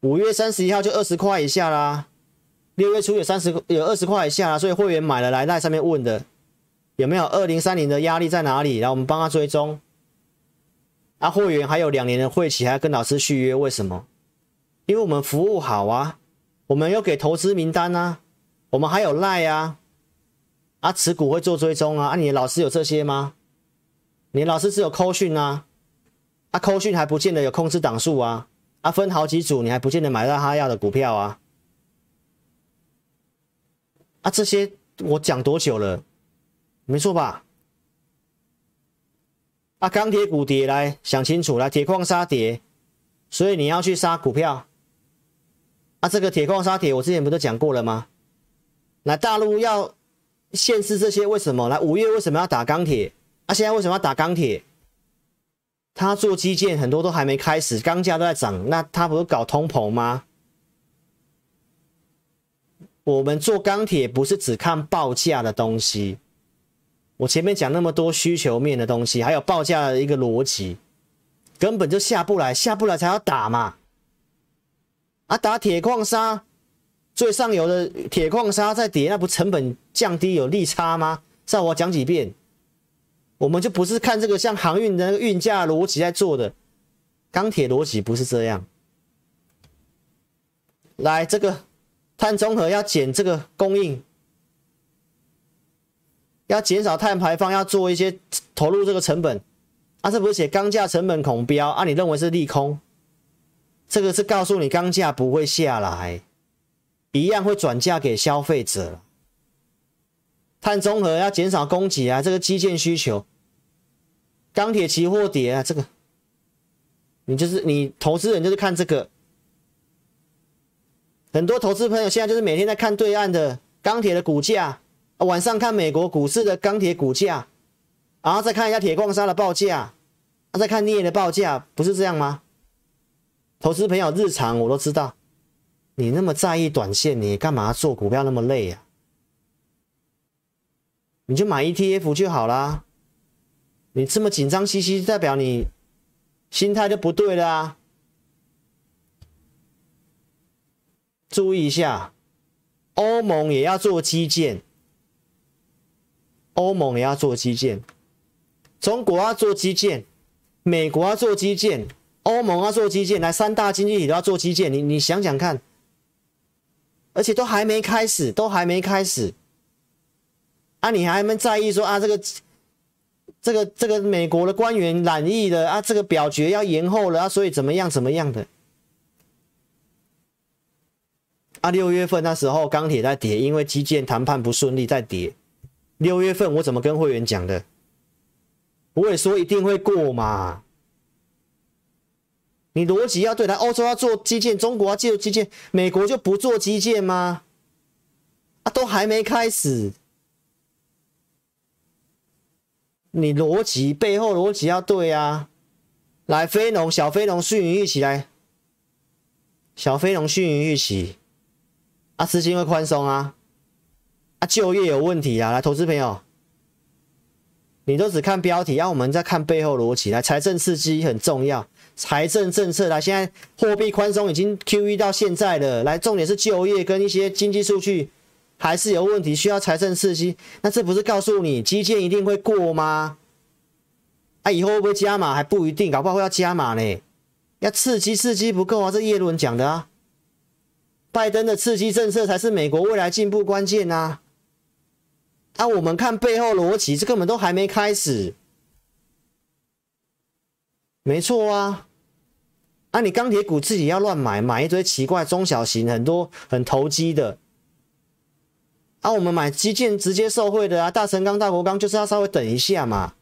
五月三十一号就二十块以下啦，六月初有三十有二十块以下啦，所以会员买了来在上面问的有没有二零三零的压力在哪里？然后我们帮他追踪。啊，会员还有两年的会期，还要跟老师续约，为什么？因为我们服务好啊，我们有给投资名单啊，我们还有赖啊，啊，持股会做追踪啊，啊，你的老师有这些吗？你老师只有扣讯啊，啊，扣讯还不见得有控制档数啊，啊，分好几组，你还不见得买到他要的股票啊，啊，这些我讲多久了？没错吧？啊，钢铁股跌来，想清楚来，铁矿砂跌，所以你要去杀股票。啊，这个铁矿砂铁，我之前不都讲过了吗？来，大陆要限制这些，为什么？来，五月为什么要打钢铁？啊，现在为什么要打钢铁？他做基建很多都还没开始，钢价都在涨，那他不是搞通膨吗？我们做钢铁不是只看报价的东西，我前面讲那么多需求面的东西，还有报价的一个逻辑，根本就下不来，下不来才要打嘛。啊，打铁矿砂，最上游的铁矿砂在跌，那不成本降低有利差吗？再我讲几遍，我们就不是看这个像航运的那个运价逻辑在做的，钢铁逻辑不是这样。来，这个碳中和要减这个供应，要减少碳排放，要做一些投入这个成本，啊，这不是写钢价成本恐飙啊？你认为是利空？这个是告诉你钢价不会下来，一样会转嫁给消费者。碳中和要减少供给啊，这个基建需求，钢铁期货跌啊，这个你就是你投资人就是看这个。很多投资朋友现在就是每天在看对岸的钢铁的股价，晚上看美国股市的钢铁股价，然后再看一下铁矿砂的报价，再看镍的报价，不是这样吗？投资朋友，日常我都知道，你那么在意短线，你干嘛做股票那么累呀？你就买 ETF 就好啦。你这么紧张兮兮，代表你心态就不对了啊！注意一下，欧盟也要做基建，欧盟也要做基建，中国要做基建，美国要做基建。欧盟要做基建，来三大经济体都要做基建，你你想想看，而且都还没开始，都还没开始，啊，你还没在意说啊，这个这个这个美国的官员染疫的啊，这个表决要延后了啊，所以怎么样怎么样的，啊，六月份那时候钢铁在跌，因为基建谈判不顺利在跌，六月份我怎么跟会员讲的？我也说一定会过嘛。你逻辑要对，来欧洲要做基建，中国要做基建，美国就不做基建吗？啊，都还没开始，你逻辑背后逻辑要对啊！来，非农小非农迅云预期来，小非农迅云预期，啊，资金会宽松啊，啊，就业有问题啊！来，投资朋友，你都只看标题，让我们再看背后逻辑。来，财政刺激很重要，财政政策来，现在货币宽松已经 QE 到现在了。来，重点是就业跟一些经济数据还是有问题，需要财政刺激。那这不是告诉你基建一定会过吗？啊，以后会不会加码还不一定，搞不好会要加码呢。要刺激刺激不够啊，这耶伦讲的啊。拜登的刺激政策才是美国未来进步关键呐、啊！啊，我们看背后逻辑，这根本都还没开始。没错啊，啊，你钢铁股自己要乱买，买一堆奇怪中小型，很多很投机的。啊，我们买基建直接受惠的啊，大成钢、大国钢就是要稍微等一下嘛。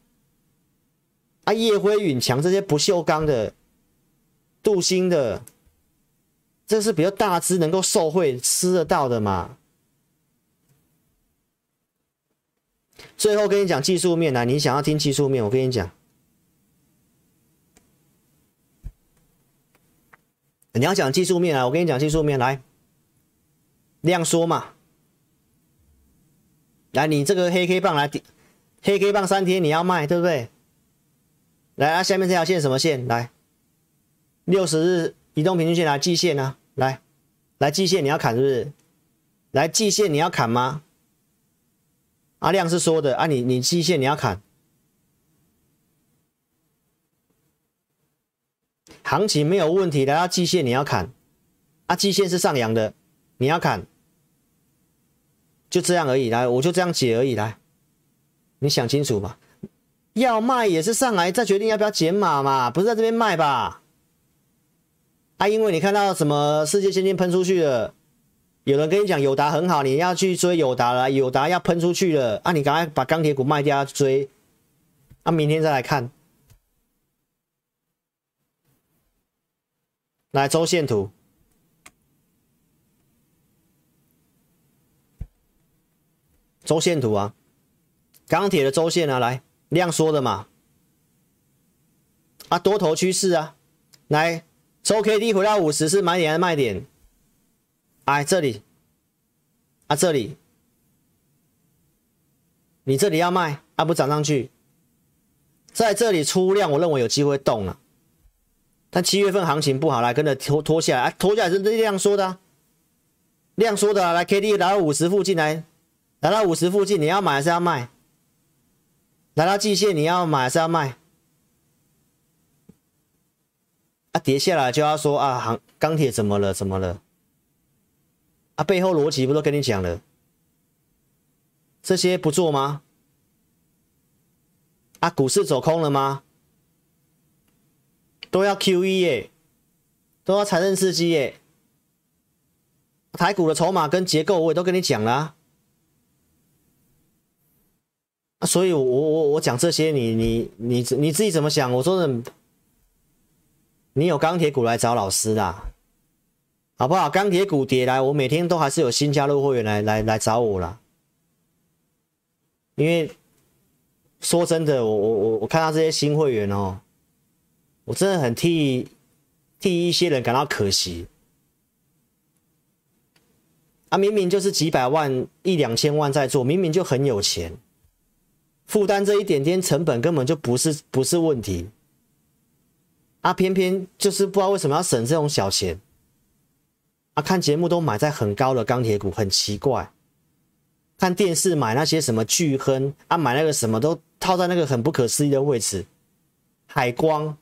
啊，烨辉、允强这些不锈钢的、镀锌的。这是比较大只，能够受惠吃得到的嘛？最后跟你讲技术面来，你想要听技术面，我跟你讲，你要讲技术面啊，我跟你讲技术面来，量缩嘛，来，你这个黑 K 棒来，黑 K 棒三天你要卖对不对？来啊，下面这条线什么线？来，六十日移动平均线来季线啊。来，来季线你要砍是不是？来季线你要砍吗？阿亮是说的啊你，你你季线你要砍，行情没有问题，来到季线你要砍，啊季线是上扬的，你要砍，就这样而已。来，我就这样解而已。来，你想清楚吧。要卖也是上来再决定要不要减码嘛，不是在这边卖吧？啊，因为你看到什么世界先进喷出去了，有人跟你讲友达很好，你要去追友达了，友达要喷出去了，啊，你赶快把钢铁股卖掉追，啊，明天再来看，来周线图，周线图啊，钢铁的周线啊，来量缩的嘛，啊，多头趋势啊，来。周 K D 回到五十是买点还是卖点？哎，这里啊，这里，你这里要卖啊，不涨上去，在这里出量，我认为有机会动了。但七月份行情不好，来跟着拖拖下来，啊，拖下来是量缩的，啊，量缩的，啊，来 K D 来到五十附近来，来到五十附近，你要买还是要卖？来到季线，你要买还是要卖？啊，跌下来就要说啊，行钢铁怎么了？怎么了？啊，背后逻辑不都跟你讲了？这些不做吗？啊，股市走空了吗？都要 QE 耶，都要财政刺激耶。台股的筹码跟结构我也都跟你讲了。啊，所以我我我讲这些你，你你你你自己怎么想？我说的。你有钢铁股来找老师啦，好不好？钢铁股跌来，我每天都还是有新加入会员来来来找我啦。因为说真的，我我我我看到这些新会员哦，我真的很替替一些人感到可惜。啊，明明就是几百万、一两千万在做，明明就很有钱，负担这一点点成本根本就不是不是问题。啊，偏偏就是不知道为什么要省这种小钱，啊，看节目都买在很高的钢铁股，很奇怪。看电视买那些什么巨亨啊，买那个什么都套在那个很不可思议的位置。海光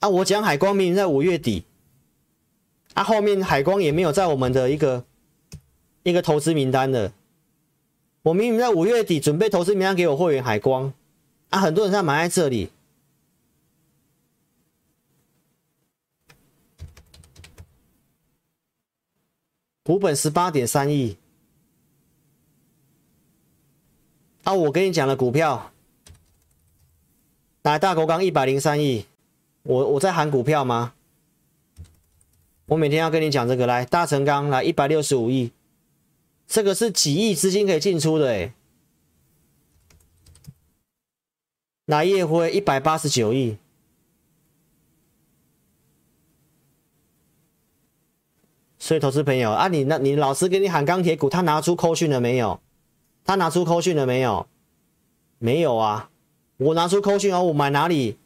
啊，我讲海光明明在五月底，啊，后面海光也没有在我们的一个一个投资名单的。我明明在五月底准备投资名单给我会员海光，啊，很多人在买在这里。股本十八点三亿，啊！我跟你讲的股票，来大国钢一百零三亿，我我在喊股票吗？我每天要跟你讲这个，来大成钢来一百六十五亿，这个是几亿资金可以进出的诶。来烨辉一百八十九亿。所以，投资朋友啊，你那，你老师给你喊钢铁股，他拿出扣讯了没有？他拿出扣讯了没有？没有啊，我拿出扣讯啊，我买哪里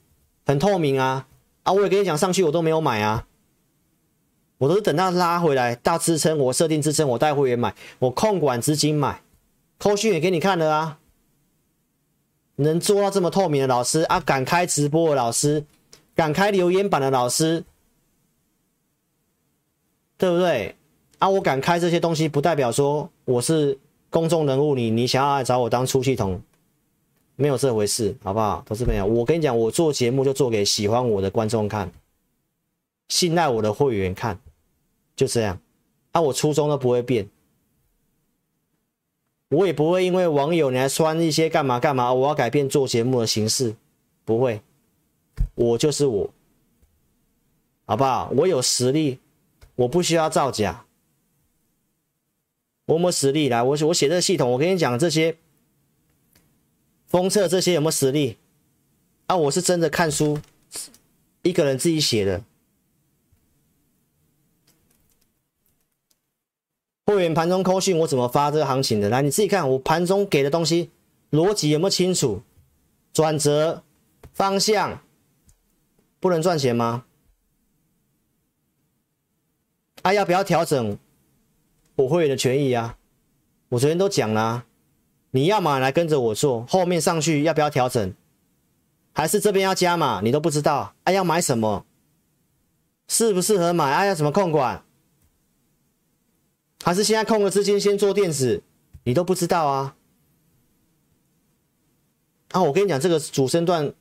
很透明啊啊！我也跟你讲，上去我都没有买啊，我都是等到拉回来大支撑，我设定支撑，我带会员买，我控管资金买，扣讯也给你看了啊。能做到这么透明的老师啊，敢开直播的老师，敢开留言板的老师，对不对？啊，我敢开这些东西，不代表说我是公众人物，你你想要来找我当出气筒，没有这回事，好不好？都是没有。我跟你讲，我做节目就做给喜欢我的观众看，信赖我的会员看，就这样。啊，我初衷都不会变。我也不会因为网友你来穿一些干嘛干嘛，我要改变做节目的形式，不会，我就是我，好不好？我有实力，我不需要造假。我有没有实力？来，我我写这个系统，我跟你讲这些封测这些有没有实力？啊，我是真的看书，一个人自己写的。会员盘中扣讯，我怎么发这个行情的？来，你自己看，我盘中给的东西逻辑有没有清楚？转折方向不能赚钱吗？啊，要不要调整我会员的权益啊？我昨天都讲了，你要么来跟着我做，后面上去要不要调整？还是这边要加码？你都不知道，啊，要买什么？适不适合买？啊，要怎么控管？还是现在空了资金先做电子，你都不知道啊？啊，我跟你讲，这个主升段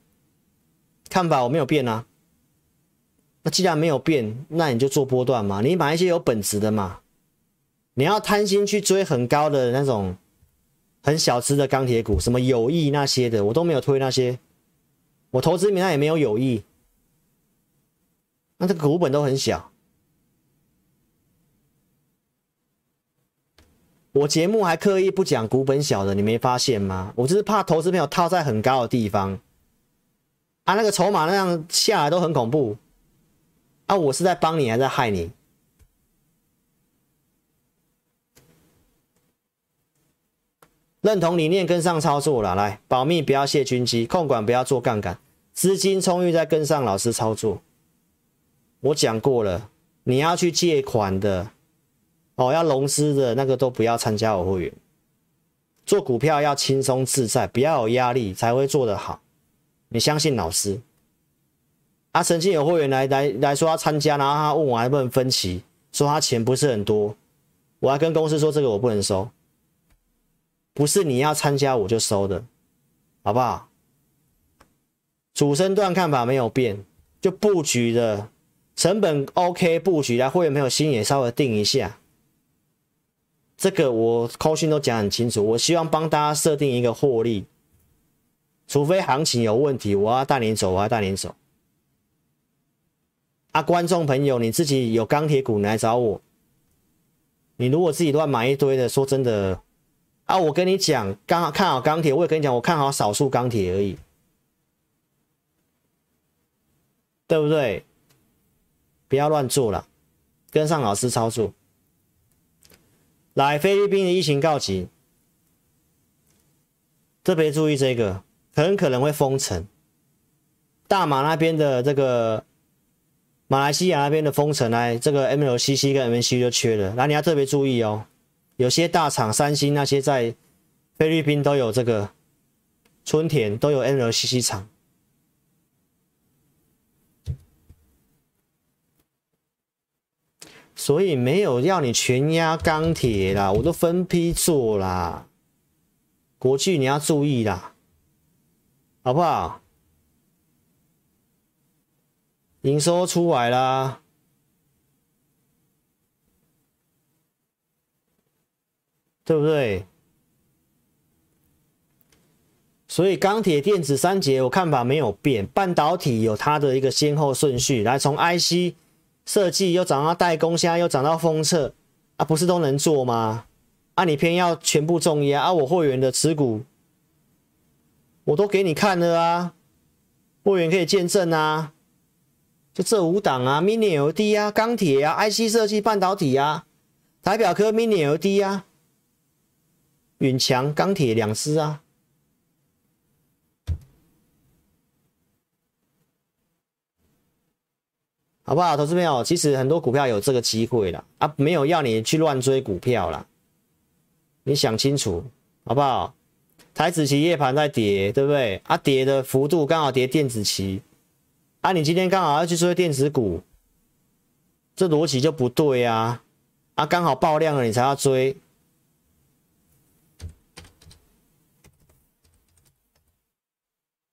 看法我没有变啊。那既然没有变，那你就做波段嘛，你买一些有本质的嘛。你要贪心去追很高的那种很小资的钢铁股，什么友谊那些的，我都没有推那些。我投资名单也没有友谊，那这个股本都很小。我节目还刻意不讲股本小的，你没发现吗？我就是怕投资朋友套在很高的地方，啊，那个筹码那样下来都很恐怖，啊，我是在帮你还是在害你？认同理念跟上操作了，来保密不要泄军机，控管不要做杠杆，资金充裕再跟上老师操作。我讲过了，你要去借款的。哦，要融资的那个都不要参加我会员。做股票要轻松自在，不要有压力，才会做得好。你相信老师。啊，曾经有会员来来来说要参加，然后他问我还不能分期，说他钱不是很多，我还跟公司说这个我不能收，不是你要参加我就收的，好不好？主升段看法没有变，就布局的成本 OK，布局来会员朋友心也稍微定一下。这个我扣讯都讲很清楚，我希望帮大家设定一个获利，除非行情有问题，我要带你走，我要带你走。啊，观众朋友，你自己有钢铁股，你来找我。你如果自己乱买一堆的，说真的，啊，我跟你讲，刚好看好钢铁，我也跟你讲，我看好少数钢铁而已，对不对？不要乱做了，跟上老师操作。来，菲律宾的疫情告急，特别注意这个，很可能会封城。大马那边的这个，马来西亚那边的封城，来这个 MLCC 跟 MNC 就缺了。那你要特别注意哦，有些大厂，三星那些在菲律宾都有这个，春田都有 MLCC 厂。所以没有要你全压钢铁啦，我都分批做啦。国巨你要注意啦，好不好？营收出来啦，对不对？所以钢铁电子三节我看法没有变，半导体有它的一个先后顺序，来从 IC。设计又涨到代工，现在又涨到封测啊，不是都能做吗？啊，你偏要全部重压啊！我会员的持股我都给你看了啊，会员可以见证啊，就这五档啊，Mini LED 啊，钢铁啊，IC 设计、半导体啊，台表科 Mini LED 啊，远强钢铁两支啊，好不好？投资朋友，其实很多股票有这个机会了啊，没有要你去乱追股票啦。你想清楚好不好？台子期夜盘在跌，对不对？啊，跌的幅度刚好跌电子期，啊，你今天刚好要去追电子股，这逻辑就不对啊！啊，刚好爆量了，你才要追，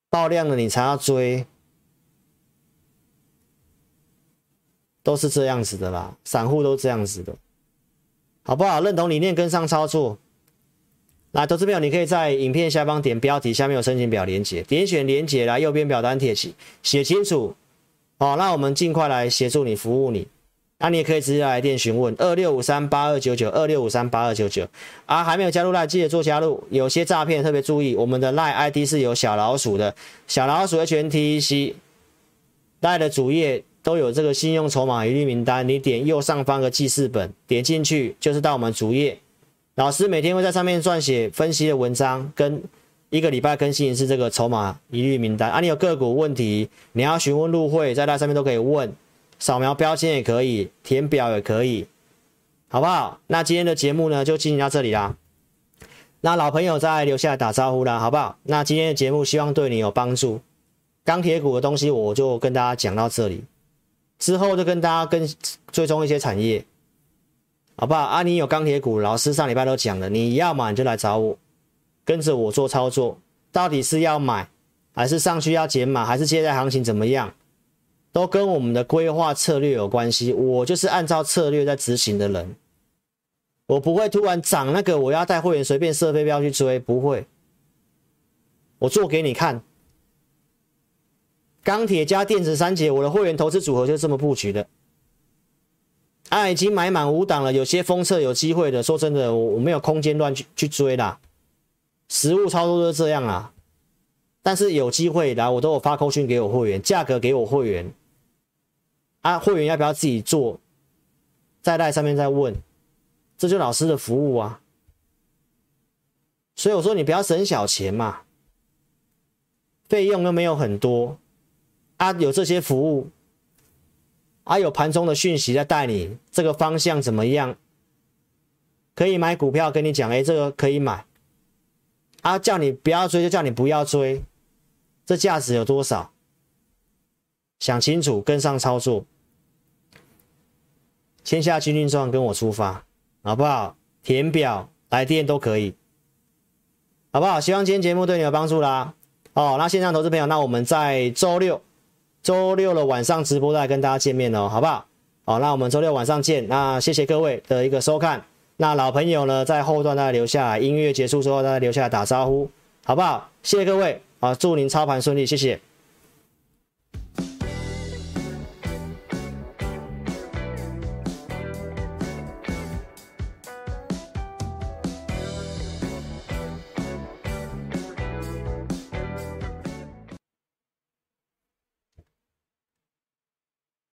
爆量了你才要追。都是这样子的啦，散户都这样子的，好不好？认同理念跟上操作，来，投资朋友，你可以在影片下方点标题，下面有申请表连接，点选连接来右边表单贴起，写清楚，好，那我们尽快来协助你服务你，那你也可以直接来电询问二六五三八二九九二六五三八二九九，啊，还没有加入赖，记得做加入，有些诈骗特别注意，我们的赖 ID 是有小老鼠的，小老鼠 HNTC 赖的主页。都有这个信用筹码一律名单，你点右上方的记事本，点进去就是到我们主页。老师每天会在上面撰写分析的文章，跟一个礼拜更新一次这个筹码一律名单。啊，你有个股问题，你要询问入会，在那上面都可以问，扫描标签也可以，填表也可以，好不好？那今天的节目呢，就进行到这里啦。那老朋友再留下来打招呼啦，好不好？那今天的节目希望对你有帮助。钢铁股的东西我就跟大家讲到这里。之后就跟大家跟追踪一些产业，好不好？啊，你有钢铁股，老师上礼拜都讲了，你要买你就来找我，跟着我做操作，到底是要买，还是上去要减码，还是现在行情怎么样，都跟我们的规划策略有关系。我就是按照策略在执行的人，我不会突然涨那个，我要带会员随便设飞镖去追，不会，我做给你看。钢铁加电子三节，我的会员投资组合就这么布局的。啊，已经买满五档了，有些封测有机会的。说真的，我我没有空间乱去去追啦。实物操作都是这样啊。但是有机会来，我都有发扣讯给我会员，价格给我会员。啊，会员要不要自己做？在赖上面再问，这就老师的服务啊。所以我说你不要省小钱嘛，费用又没有很多。他、有这些服务，啊、有盘中的讯息在带你这个方向怎么样？可以买股票，跟你讲，哎，这个可以买。啊，叫你不要追，就叫你不要追，这价值有多少？想清楚，跟上操作，签下军令状，跟我出发，好不好？填表、来电都可以，好不好？希望今天节目对你有帮助啦。哦，那线上投资朋友，那我们在周六。周六的晚上直播再跟大家见面哦，好不好？好，那我们周六晚上见。那谢谢各位的一个收看。那老朋友呢，在后段大家留下，音乐结束之后大家留下来打招呼，好不好？谢谢各位啊，祝您操盘顺利，谢谢。